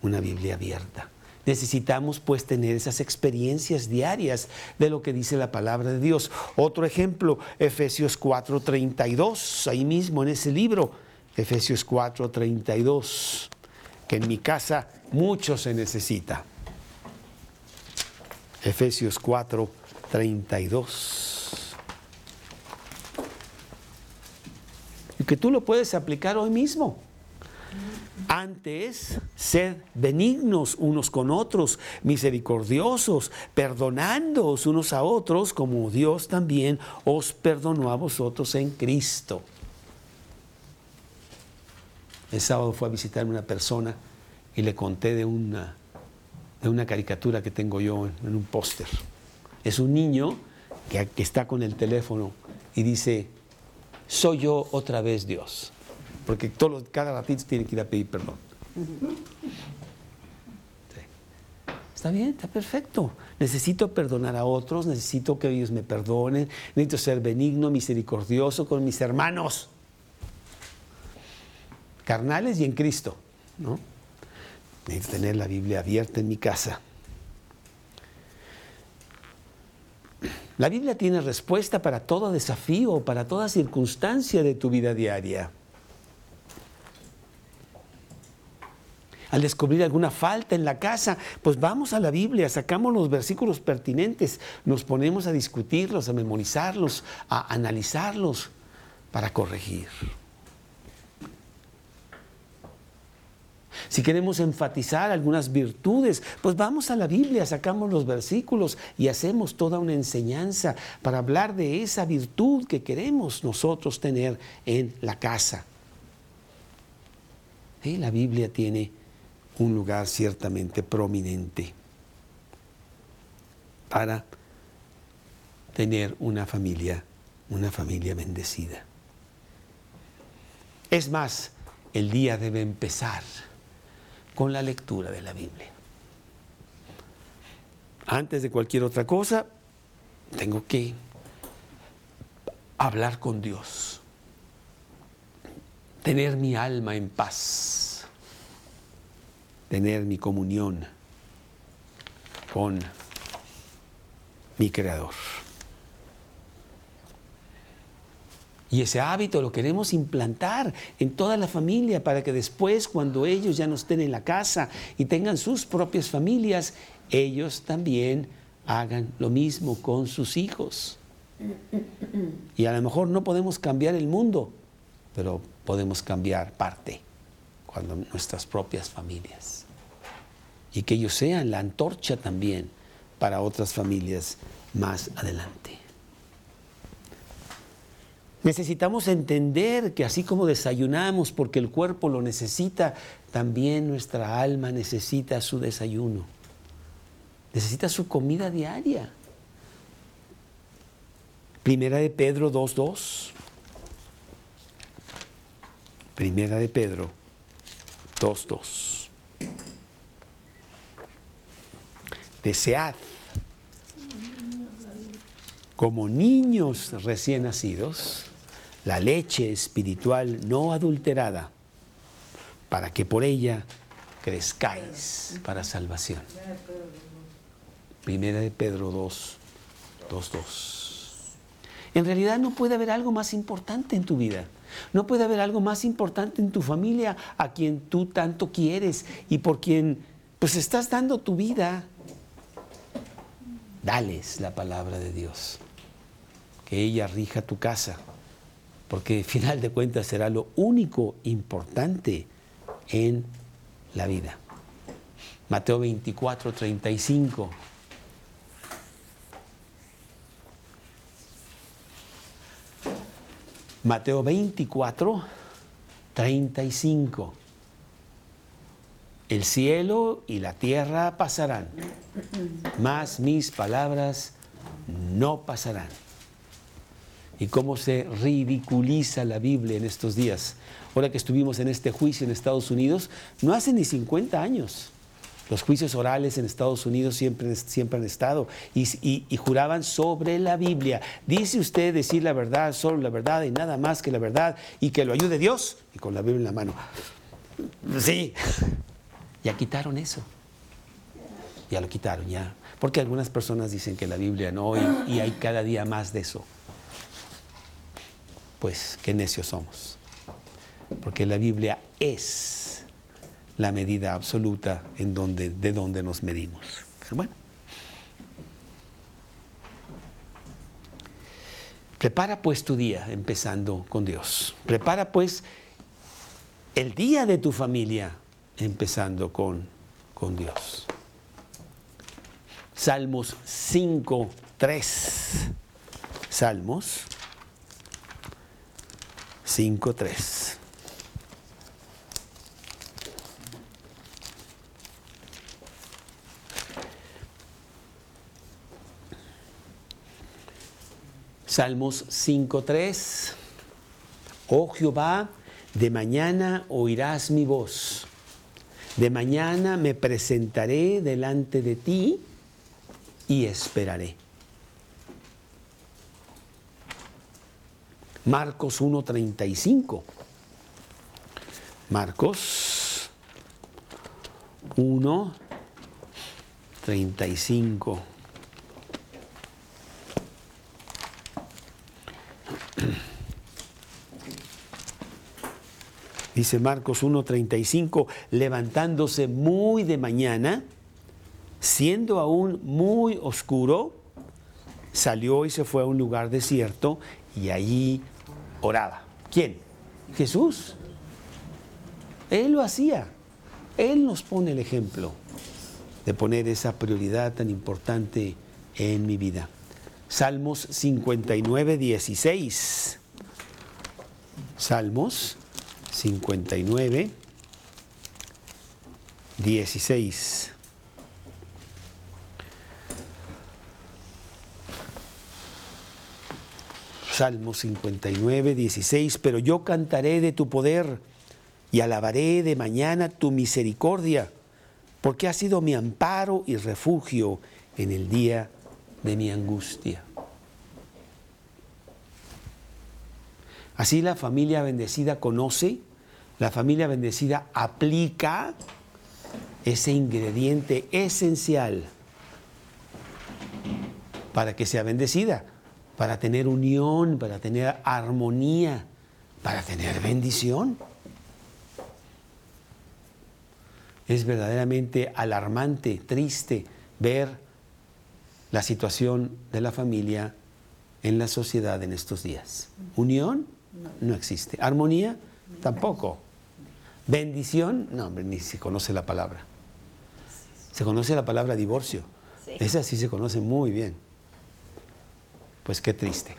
Speaker 2: una Biblia abierta. Necesitamos pues tener esas experiencias diarias de lo que dice la palabra de Dios. Otro ejemplo, Efesios 4:32, ahí mismo en ese libro, Efesios 4:32, que en mi casa mucho se necesita. Efesios 4:32. Y que tú lo puedes aplicar hoy mismo. Antes, sed benignos unos con otros, misericordiosos, perdonándoos unos a otros, como Dios también os perdonó a vosotros en Cristo. El sábado fue a visitarme una persona y le conté de una, de una caricatura que tengo yo en un póster. Es un niño que, está con el teléfono y dice, soy yo otra vez Dios porque cada ratito tiene que ir a pedir perdón. Está bien, está perfecto. Necesito perdonar a otros, necesito que ellos me perdonen, necesito ser benigno, misericordioso con mis hermanos, carnales y en Cristo. ¿no? Necesito tener la Biblia abierta en mi casa. La Biblia tiene respuesta para todo desafío, para toda circunstancia de tu vida diaria. al descubrir alguna falta en la casa, pues vamos a la Biblia, sacamos los versículos pertinentes, nos ponemos a discutirlos, a memorizarlos, a analizarlos para corregir. Si queremos enfatizar algunas virtudes, pues vamos a la Biblia, sacamos los versículos y hacemos toda una enseñanza para hablar de esa virtud que queremos nosotros tener en la casa. La Biblia tiene un lugar ciertamente prominente para tener una familia, una familia bendecida. Es más, el día debe empezar con la lectura de la Biblia. Antes de cualquier otra cosa, tengo que hablar con Dios, tener mi alma en paz tener mi comunión con mi Creador. Y ese hábito lo queremos implantar en toda la familia para que después, cuando ellos ya no estén en la casa y tengan sus propias familias, ellos también hagan lo mismo con sus hijos. Y a lo mejor no podemos cambiar el mundo, pero podemos cambiar parte cuando nuestras propias familias. Y que ellos sean la antorcha también para otras familias más adelante. Necesitamos entender que así como desayunamos porque el cuerpo lo necesita, también nuestra alma necesita su desayuno. Necesita su comida diaria. Primera de Pedro 2.2. Primera de Pedro 2.2. Desead como niños recién nacidos la leche espiritual no adulterada, para que por ella crezcáis para salvación. Primera de Pedro 2, 2, 2. En realidad no puede haber algo más importante en tu vida. No puede haber algo más importante en tu familia a quien tú tanto quieres y por quien pues estás dando tu vida. Dales la palabra de Dios. Que ella rija tu casa. Porque al (laughs) final de cuentas será lo único importante en la vida. Mateo 24, 35. Mateo 24, 35. El cielo y la tierra pasarán, mas mis palabras no pasarán. Y cómo se ridiculiza la Biblia en estos días. Ahora que estuvimos en este juicio en Estados Unidos, no hace ni 50 años. Los juicios orales en Estados Unidos siempre, siempre han estado y, juraban sobre la Biblia. Dice usted decir la verdad, solo la verdad y nada más que la verdad y que lo ayude Dios y con la Biblia en la mano. Sí, (laughs) ya quitaron eso. Ya lo quitaron, ya. Porque algunas personas dicen que la Biblia no y, y hay cada día más de eso. Pues qué necios somos. Porque la Biblia es la medida absoluta en donde, de donde nos medimos. Bueno. Prepara pues tu día empezando con Dios. Prepara pues el día de tu familia empezando con, con Dios. Salmos 5, 3. Salmos 5, 3. Salmos 5.3. Oh Jehová, de mañana oirás mi voz. De mañana me presentaré delante de ti y esperaré. Marcos 1.35. Marcos 1.35. (clears throat) Dice Marcos 1.35, levantándose muy de mañana, siendo aún muy oscuro, salió y se fue a un lugar desierto y allí oraba. ¿Quién? Jesús. Él lo hacía. Él nos pone el ejemplo de poner esa prioridad tan importante en mi vida. Salmos 59, 16. Salmos 59, 16. Salmo 59, 16. Pero yo cantaré de tu poder y alabaré de mañana tu misericordia, porque has sido mi amparo y refugio en el día de mi angustia. Así la familia bendecida conoce, la familia bendecida aplica ese ingrediente esencial para que sea bendecida, para tener unión, para tener armonía, para tener bendición. Es verdaderamente alarmante, triste ver la situación de la familia en la sociedad en estos días. Unión no existe. Armonía tampoco. Bendición, no, hombre, ni se conoce la palabra. Se conoce la palabra divorcio. Esa sí se conoce muy bien. Pues qué triste.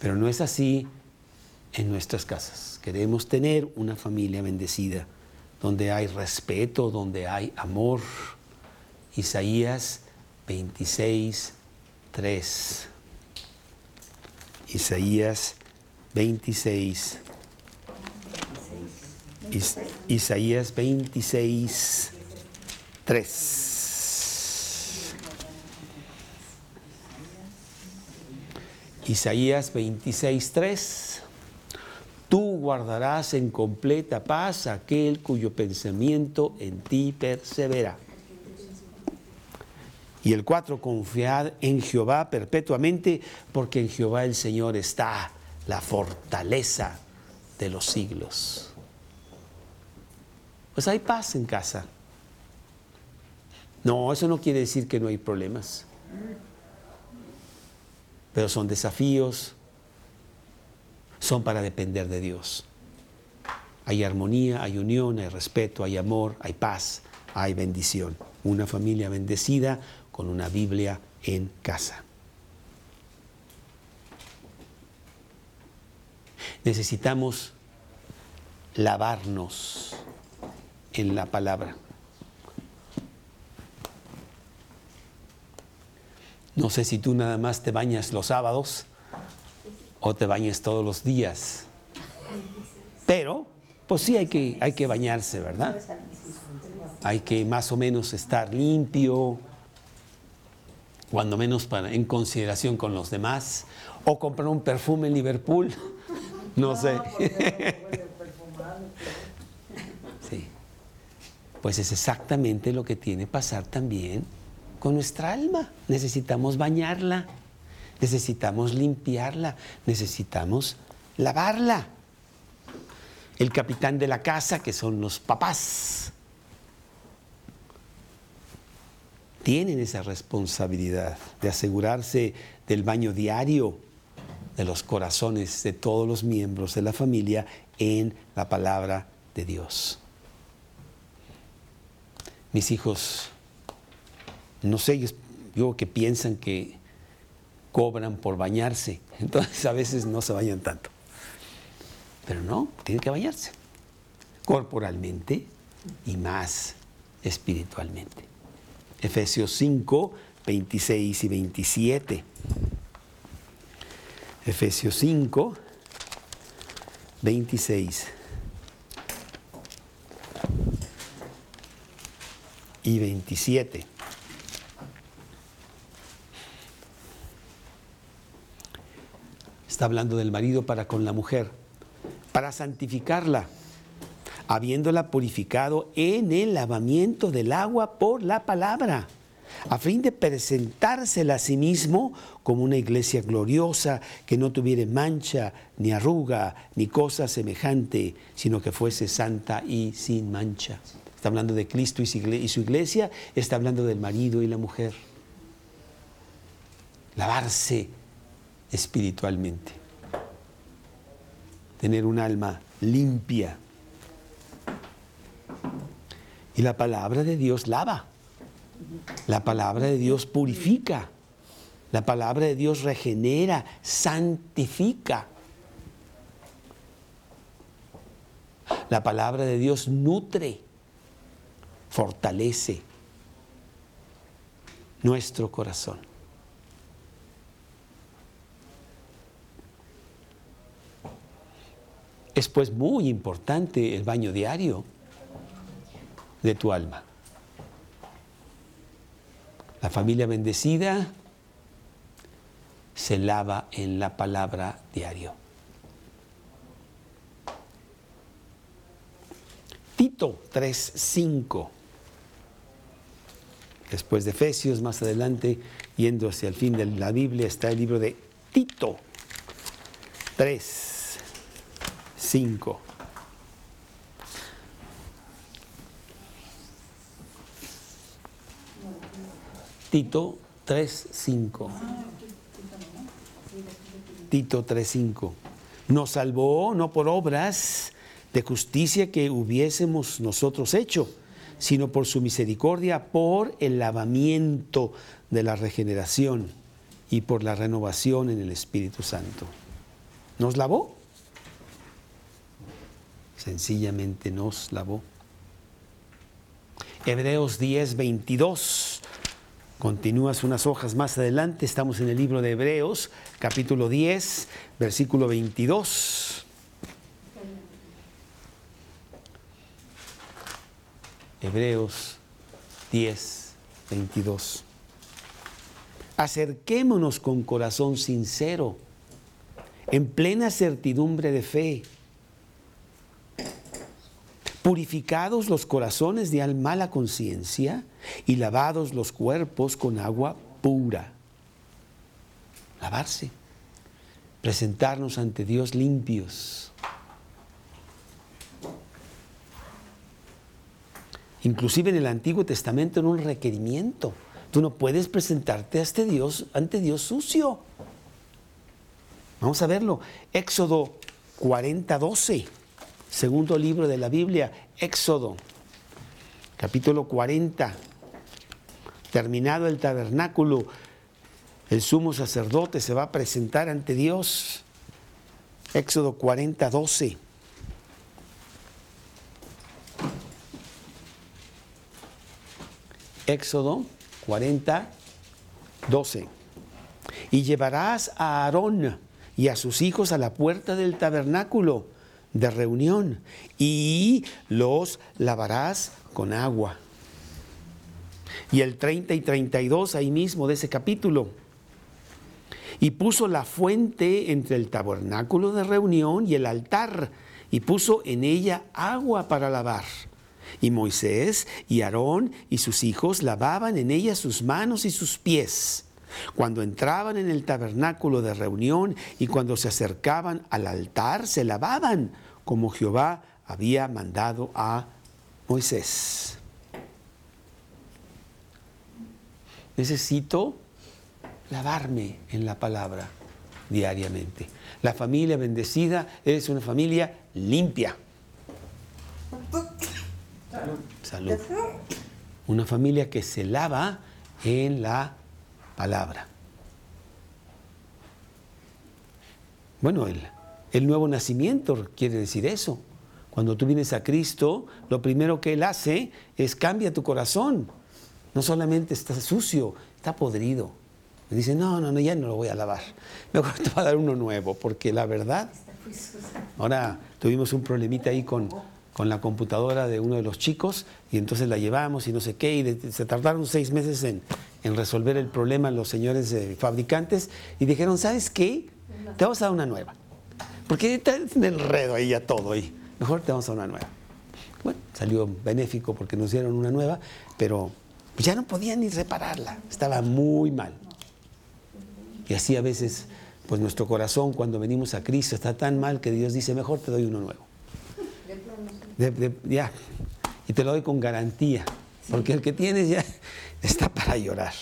Speaker 2: Pero no es así en nuestras casas. Queremos tener una familia bendecida, donde hay respeto, donde hay amor. Isaías 26, 3. Isaías 26. Is- Isaías 26, 3. Isaías 26, 3. Tú guardarás en completa paz aquel cuyo pensamiento en ti persevera. Y el 4, confiad en Jehová perpetuamente, porque en Jehová el Señor está la fortaleza de los siglos. Pues hay paz en casa. No, eso no quiere decir que no hay problemas. Pero son desafíos, son para depender de Dios. Hay armonía, hay unión, hay respeto, hay amor, hay paz, hay bendición. Una familia bendecida con una Biblia en casa. Necesitamos lavarnos en la palabra. No sé si tú nada más te bañas los sábados o te bañas todos los días. Pero, pues sí hay que, hay que bañarse, ¿verdad? hay que más o menos estar limpio, cuando menos para, en consideración con los demás, o comprar un perfume en Liverpool, (laughs) no sé. Sí. Pues es exactamente lo que tiene que pasar también con nuestra alma. Necesitamos bañarla, necesitamos limpiarla, necesitamos lavarla. El capitán de la casa, que son los papás, tienen esa responsabilidad de asegurarse del baño diario de los corazones de todos los miembros de la familia en la palabra de Dios. Mis hijos, no sé, yo que piensan que cobran por bañarse, (laughs) entonces a veces no se bañan tanto. Pero no, tienen que bañarse, corporalmente y más espiritualmente. Efesios 5, 26 y 27. Efesios 5, 26 y 27. Está hablando del marido para con la mujer, para santificarla, habiéndola purificado en el lavamiento del agua por la palabra, a fin de presentársela a sí mismo como una iglesia gloriosa, que no tuviera mancha, ni arruga, ni cosa semejante, sino que fuese santa y sin mancha. Está hablando de Cristo y su iglesia, está hablando del marido y la mujer. Lavarse espiritualmente. Tener un alma limpia. Y la palabra de Dios lava. La palabra de Dios purifica. La palabra de Dios regenera, santifica. La palabra de Dios nutre, fortalece nuestro corazón. Es pues muy importante el baño diario de tu alma. La familia bendecida se lava en la palabra diario. Tito 3:5. Después de Efesios, más adelante, yendo hacia el fin de la Biblia, está el libro de Tito 3, 5. Tito 3.5. Tito 3.5. Nos salvó no por obras de justicia que hubiésemos nosotros hecho, sino por su misericordia, por el lavamiento de la regeneración y por la renovación en el Espíritu Santo. ¿Nos lavó? Sencillamente nos lavó. Hebreos 10, 22. Continúas unas hojas más adelante, estamos en el libro de Hebreos, capítulo 10, versículo 22. Hebreos 10, 22. Acerquémonos con corazón sincero, en plena certidumbre de fe, purificados los corazones de al mala conciencia y lavados los cuerpos con agua pura. Lavarse, presentarnos ante Dios limpios. Inclusive en el Antiguo Testamento era un requerimiento. Tú no puedes presentarte ante Dios, ante Dios sucio. Vamos a verlo. Éxodo 40, 12. Segundo libro de la Biblia, Éxodo, capítulo 40. Terminado el tabernáculo, el sumo sacerdote se va a presentar ante Dios. Éxodo 40, 12. Éxodo 40, 12. Y llevarás a Aarón y a sus hijos a la puerta del tabernáculo de reunión y los lavarás con agua. Y el 30 y 32 ahí mismo de ese capítulo. Y puso la fuente entre el tabernáculo de reunión y el altar, y puso en ella agua para lavar. Y Moisés y Aarón y sus hijos lavaban en ella sus manos y sus pies cuando entraban en el tabernáculo de reunión y cuando se acercaban al altar, se lavaban como Jehová había mandado a Moisés. Necesito lavarme en la palabra diariamente. La familia bendecida es una familia limpia. Salud. Una familia que se lava en la palabra. Bueno, el, el nuevo nacimiento quiere decir eso. Cuando tú vienes a Cristo, lo primero que Él hace es cambia tu corazón. No solamente está sucio, está podrido. Me dice, no, no, no, ya no lo voy a lavar. Mejor te a dar uno nuevo, porque la verdad, ahora tuvimos un problemita ahí con, con la computadora de uno de los chicos y entonces la llevamos y no sé qué, y se tardaron seis meses en, en resolver el problema los señores fabricantes y dijeron, ¿sabes qué? Te vamos a dar una nueva. Porque está en enredo ahí ya todo ahí. Mejor te vamos a dar una nueva. Bueno, salió benéfico porque nos dieron una nueva, pero ya no podían ni repararla. Estaba muy mal. Y así a veces, pues nuestro corazón cuando venimos a Cristo está tan mal que Dios dice, mejor te doy uno nuevo. ya. Y te lo doy con garantía. Porque el que tienes ya (laughs) está para llorar.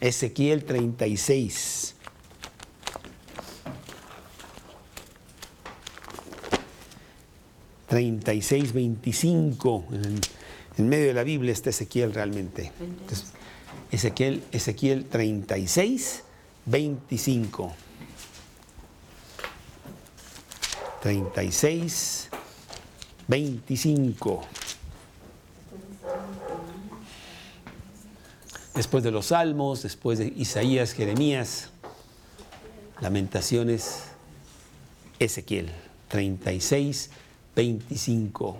Speaker 2: Ezequiel 36. ...36, 25... En, en medio de la Biblia está Ezequiel realmente. Entonces, Ezequiel, Ezequiel 36, 25. 36, 25. Después de los Salmos, después de Isaías, Jeremías, Lamentaciones, Ezequiel 36, 25.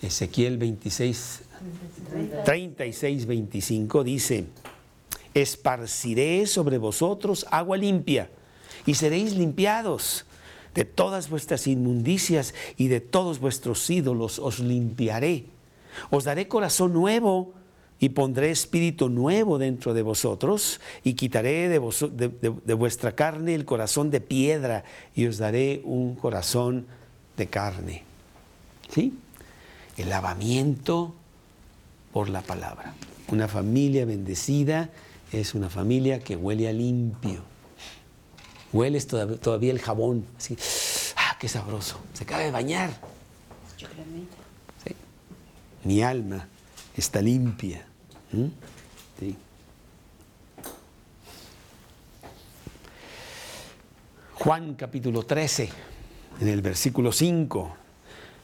Speaker 2: Ezequiel 26, 36, 25 dice, esparciré sobre vosotros agua limpia y seréis limpiados. De todas vuestras inmundicias y de todos vuestros ídolos os limpiaré. Os daré corazón nuevo y pondré espíritu nuevo dentro de vosotros y quitaré de, vuestra carne el corazón de piedra y os daré un corazón de carne. ¿Sí? El lavamiento por la palabra. Una familia bendecida es una familia que huele a limpio Hueles todavía el jabón, así, ¡ah, qué sabroso! Se acaba de bañar. ¿Sí? Mi alma está limpia. ¿Sí? Juan capítulo 13, en el versículo 5,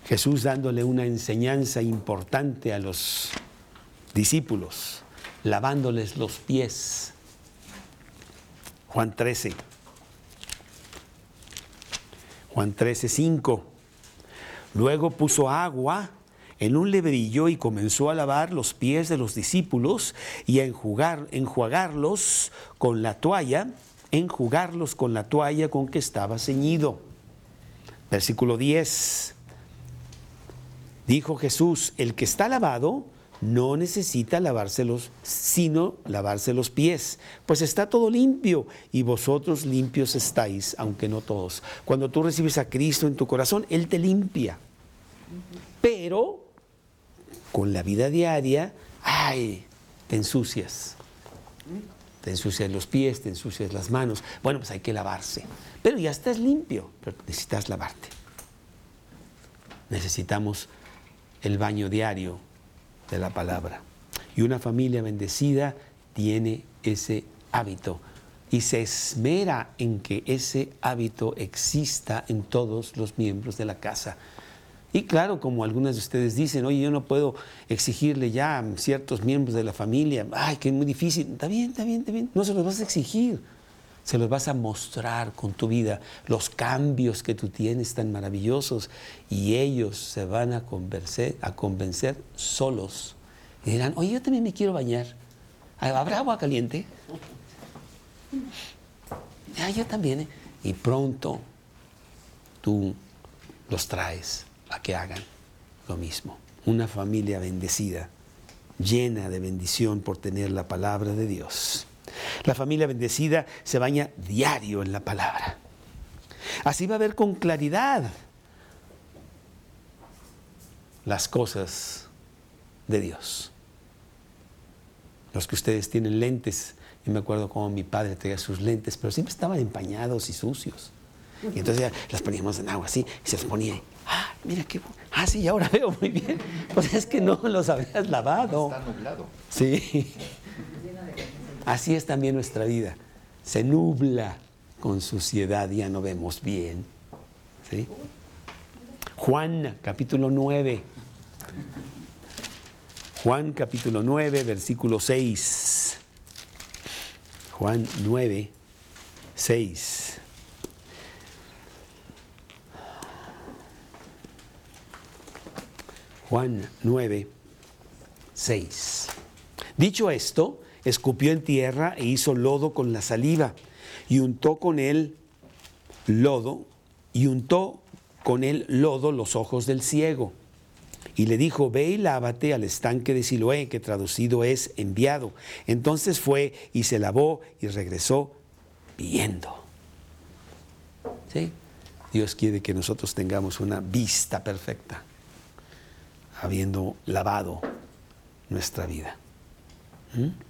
Speaker 2: Jesús dándole una enseñanza importante a los discípulos, lavándoles los pies. Juan 13. Juan 13, 5. Luego puso agua en un lebrillo y comenzó a lavar los pies de los discípulos y a enjugar, enjuagarlos con la toalla, enjugarlos con la toalla con que estaba ceñido. Versículo 10. Dijo Jesús, el que está lavado, no necesita lavárselos, sino lavarse los pies, pues está todo limpio y vosotros limpios estáis, aunque no todos. Cuando tú recibes a Cristo en tu corazón, Él te limpia. Pero con la vida diaria, ay, te ensucias. Te ensucias los pies, te ensucias las manos. Bueno, pues hay que lavarse. Pero ya estás limpio, pero necesitas lavarte. Necesitamos el baño diario de la palabra. Y una familia bendecida tiene ese hábito y se esmera en que ese hábito exista en todos los miembros de la casa. Y claro, como algunas de ustedes dicen, oye, yo no puedo exigirle ya a ciertos miembros de la familia, ay, que es muy difícil. Está bien, está bien, está bien, no se los vas a exigir. Se los vas a mostrar con tu vida, los cambios que tú tienes tan maravillosos, y ellos se van a convencer, a convencer solos. Y dirán, oye, yo también me quiero bañar. ¿Habrá agua caliente? Ah, yo también. ¿eh? Y pronto tú los traes a que hagan lo mismo. Una familia bendecida, llena de bendición por tener la palabra de Dios. La familia bendecida se baña diario en la palabra. Así va a ver con claridad las cosas de Dios. Los que ustedes tienen lentes, yo me acuerdo cómo mi padre tenía sus lentes, pero siempre estaban empañados y sucios. Y entonces ya las poníamos en agua así y se los ponía. Ah, mira qué. Ah, sí, ahora (laughs) veo muy bien. Pues es que no los habías lavado.
Speaker 3: Está nublado.
Speaker 2: Sí. Así es también nuestra vida. Se nubla con suciedad, ya no vemos bien. Juan capítulo 9. Juan capítulo 9, versículo 6. Juan 9, 6. Juan 9, 6. Dicho esto, escupió en tierra e hizo lodo con la saliva y untó con él lodo y untó con él lodo los ojos del ciego. Y le dijo, ve y lávate al estanque de Siloé, que traducido es enviado. Entonces fue y se lavó y regresó viendo. ¿Sí? Dios quiere que nosotros tengamos una vista perfecta, habiendo lavado nuestra vida. ¿Mm?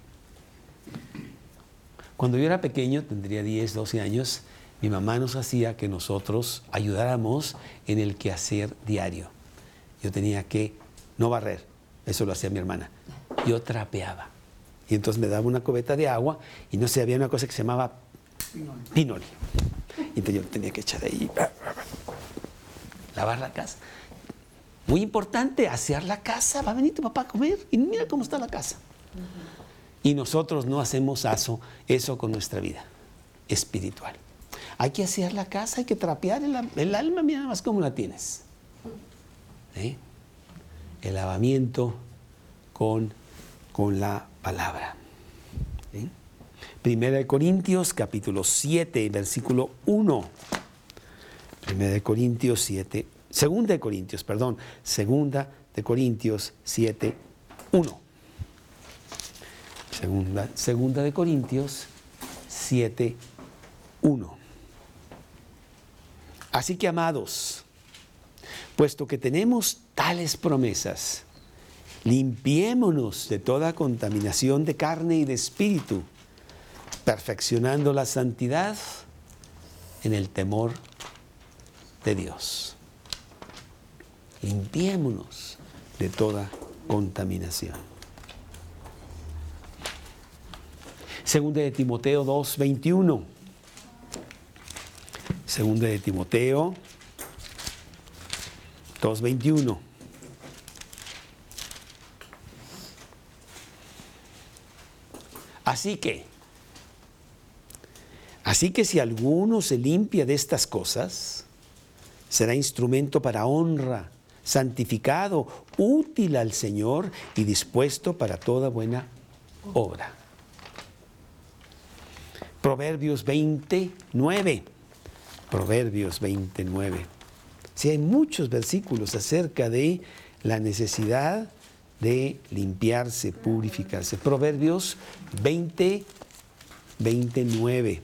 Speaker 2: Cuando yo era pequeño, tendría 10, 12 años, mi mamá nos hacía que nosotros ayudáramos en el quehacer diario. Yo tenía que no barrer, eso lo hacía mi hermana. Yo trapeaba. Y entonces me daba una cubeta de agua y no sé, había una cosa que se llamaba pinoli. Y entonces yo tenía que echar ahí, lavar la casa. Muy importante, asear la casa. Va a venir tu papá a comer y mira cómo está la casa. Y nosotros no hacemos eso, eso con nuestra vida espiritual. Hay que asear la casa, hay que trapear el, alma, mira más cómo la tienes. El lavamiento con, con la palabra. Primera de Corintios, capítulo 7, versículo 1. Primera de Corintios 7, segunda de Corintios, perdón, segunda de Corintios 7, 1. Segunda, segunda de Corintios 7, 1. Así que, amados, puesto que tenemos tales promesas, limpiémonos de toda contaminación de carne y de espíritu, perfeccionando la santidad en el temor de Dios. Limpiémonos de toda contaminación. Segunda de Timoteo 2, 21. Segunda de Timoteo 2, 21. Así que, así que si alguno se limpia de estas cosas, será instrumento para honra, santificado, útil al Señor y dispuesto para toda buena obra. Proverbios 29. Proverbios 29. Sí, hay muchos versículos acerca de la necesidad de limpiarse, purificarse. Proverbios 20, 29.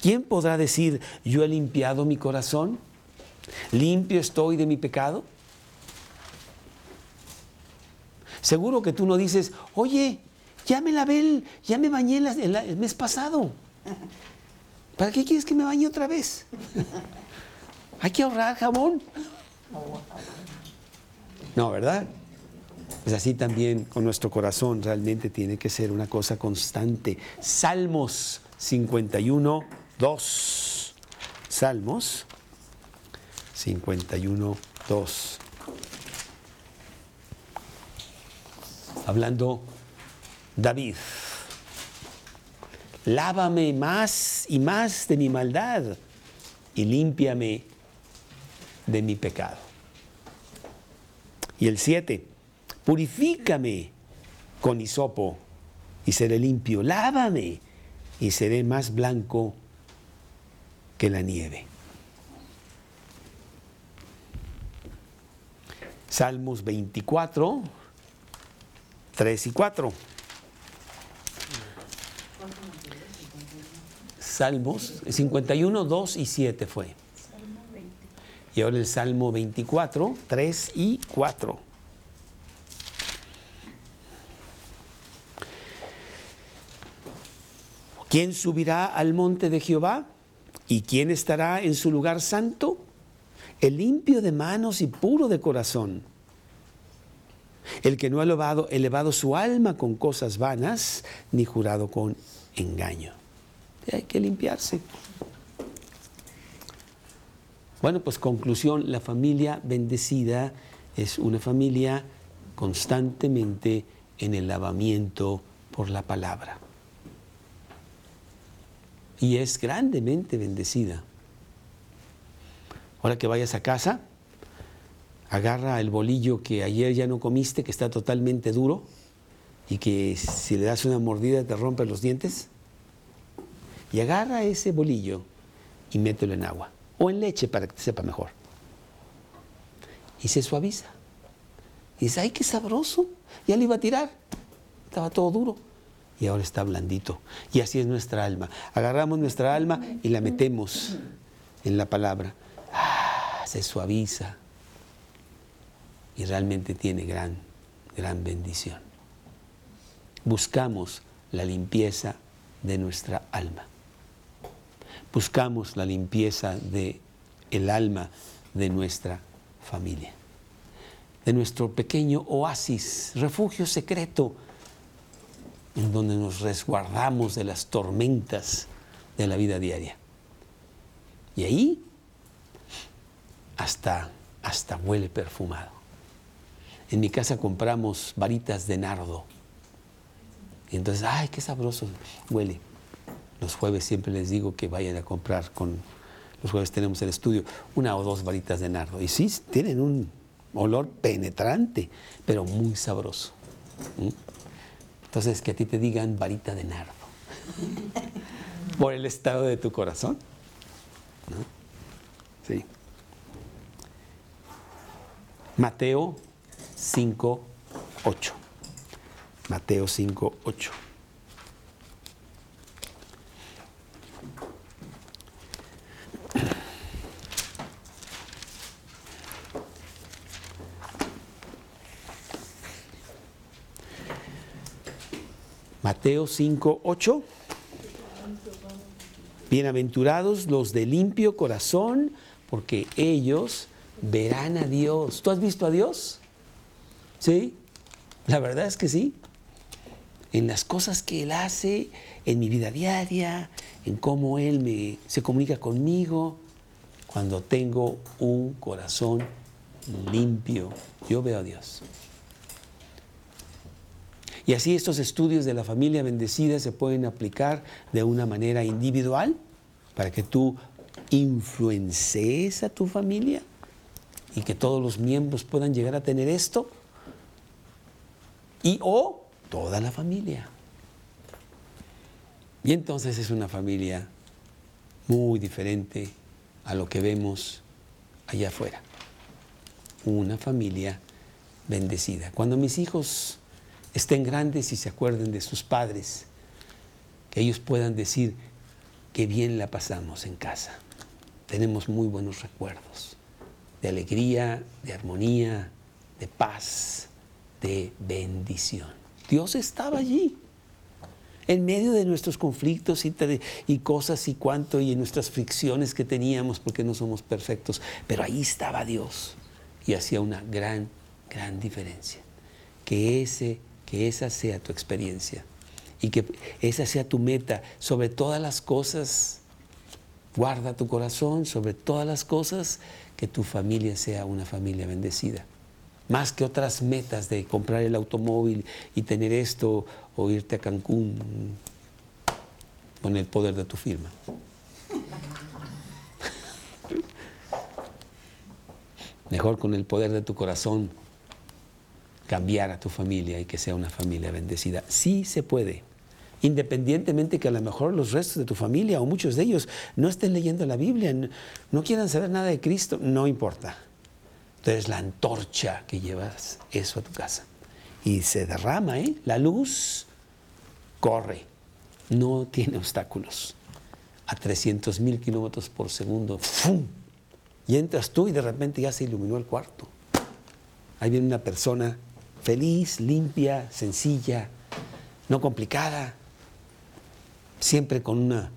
Speaker 2: ¿Quién podrá decir, yo he limpiado mi corazón? ¿Limpio estoy de mi pecado? Seguro que tú no dices, oye, ya me lavé, el, ya me bañé el, el- el mes pasado. ¿Para qué quieres que me bañe otra vez? (laughs) Hay que ahorrar jabón. No, ¿verdad? Pues así también con nuestro corazón realmente tiene que ser una cosa constante. Salmos 51, 2. Salmos 51, 2. Hablando David, lávame más y más de mi maldad y límpiame de mi pecado. Y el 7, purifícame con hisopo y seré limpio, lávame y seré más blanco que la nieve. Salmos 24, 3 y 4. Salmos 51, 2 y 7 fue. Y ahora el Salmo 24, 3 y 4. ¿Quién subirá al monte de Jehová? ¿Y quién estará en su lugar santo? El limpio de manos y puro de corazón. El que no ha elevado, elevado su alma con cosas vanas, ni jurado con engaño. hay que limpiarse. Bueno, pues conclusión, la familia bendecida es una familia constantemente en el lavamiento por la palabra y es grandemente bendecida. Ahora que vayas a casa, agarra el bolillo que ayer ya no comiste, que está totalmente duro y que si le das una mordida te rompe los dientes. Y agarra ese bolillo y mételo en agua o en leche para que te sepa mejor. Y se suaviza. Y dice, ay, qué sabroso. Ya le iba a tirar. Estaba todo duro y ahora está blandito. Y así es nuestra alma. Agarramos nuestra alma y la metemos en la palabra. Ah, se suaviza y realmente tiene gran, gran bendición. Buscamos la limpieza de nuestra alma. Buscamos la limpieza de el alma de nuestra familia. De nuestro pequeño oasis, refugio secreto en donde nos resguardamos de las tormentas de la vida diaria. Y ahí hasta, hasta huele perfumado. En mi casa compramos varitas de nardo. Y entonces, ay, qué sabroso huele. Los jueves siempre les digo que vayan a comprar con, los jueves tenemos el estudio, una o dos varitas de nardo. Y sí, tienen un olor penetrante, pero muy sabroso. Entonces, que a ti te digan varita de nardo. (laughs) Por el estado de tu corazón. Sí. Mateo 5, 8. Mateo 5, 8. Mateo 5, 8. Bienaventurados los de limpio corazón, porque ellos verán a Dios. ¿Tú has visto a Dios? ¿Sí? La verdad es que sí. En las cosas que Él hace, en mi vida diaria, en cómo Él se comunica conmigo, cuando tengo un corazón limpio, yo veo a Dios. Y así estos estudios de la familia bendecida se pueden aplicar de una manera individual para que tú influencies a tu familia y que todos los miembros puedan llegar a tener esto y o toda la familia. Y entonces es una familia muy diferente a lo que vemos allá afuera. Una familia bendecida. Cuando mis hijos estén grandes y se acuerden de sus padres, que ellos puedan decir que bien la pasamos en casa. Tenemos muy buenos recuerdos de alegría, de armonía, de paz, de bendición. Dios estaba allí, en medio de nuestros conflictos y, cosas y cuanto, y en nuestras fricciones que teníamos, porque no somos perfectos, pero ahí estaba Dios y hacía una gran, gran diferencia. Que ese que esa sea tu experiencia y que esa sea tu meta. Sobre todas las cosas, guarda tu corazón, sobre todas las cosas, que tu familia sea una familia bendecida. Más que otras metas de comprar el automóvil y tener esto o irte a Cancún con el poder de tu firma. Mejor con el poder de tu corazón cambiar a tu familia y que sea una familia bendecida. Sí se puede, independientemente que a lo mejor los restos de tu familia o muchos de ellos no estén leyendo la Biblia, no quieran saber nada de Cristo, no importa. Entonces la antorcha que llevas eso a tu casa. Y se derrama, ¿eh? La luz corre, no tiene obstáculos. A 300 mil kilómetros por segundo, ¡fum! Y entras tú y de repente ya se iluminó el cuarto. Ahí viene una persona feliz, limpia, sencilla, no complicada, siempre con una,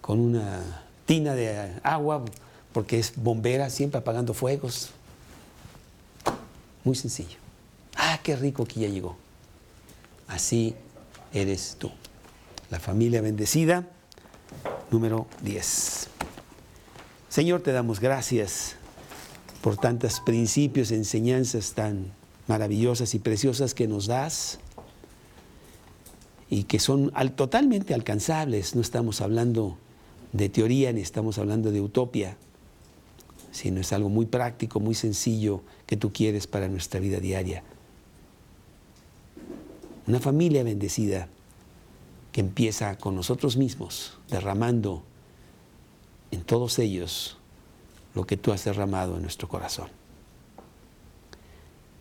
Speaker 2: con una tina de agua, porque es bombera, siempre apagando fuegos. Muy sencillo. Ah, qué rico que ya llegó. Así eres tú. La familia bendecida, número 10. Señor, te damos gracias por tantos principios, enseñanzas tan maravillosas y preciosas que nos das y que son totalmente alcanzables. No estamos hablando de teoría ni estamos hablando de utopía, sino es algo muy práctico, muy sencillo que tú quieres para nuestra vida diaria. Una familia bendecida que empieza con nosotros mismos, derramando en todos ellos lo que tú has derramado en nuestro corazón.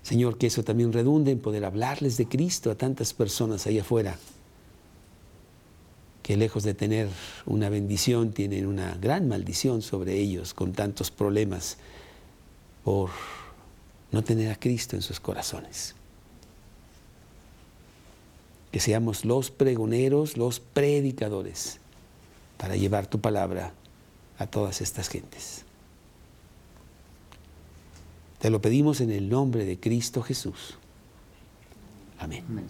Speaker 2: Señor, que eso también redunde en poder hablarles de Cristo a tantas personas allá afuera, que lejos de tener una bendición, tienen una gran maldición sobre ellos con tantos problemas por no tener a Cristo en sus corazones. Que seamos los pregoneros, los predicadores, para llevar tu palabra a todas estas gentes. Te lo pedimos en el nombre de Cristo Jesús. Amén. Amén.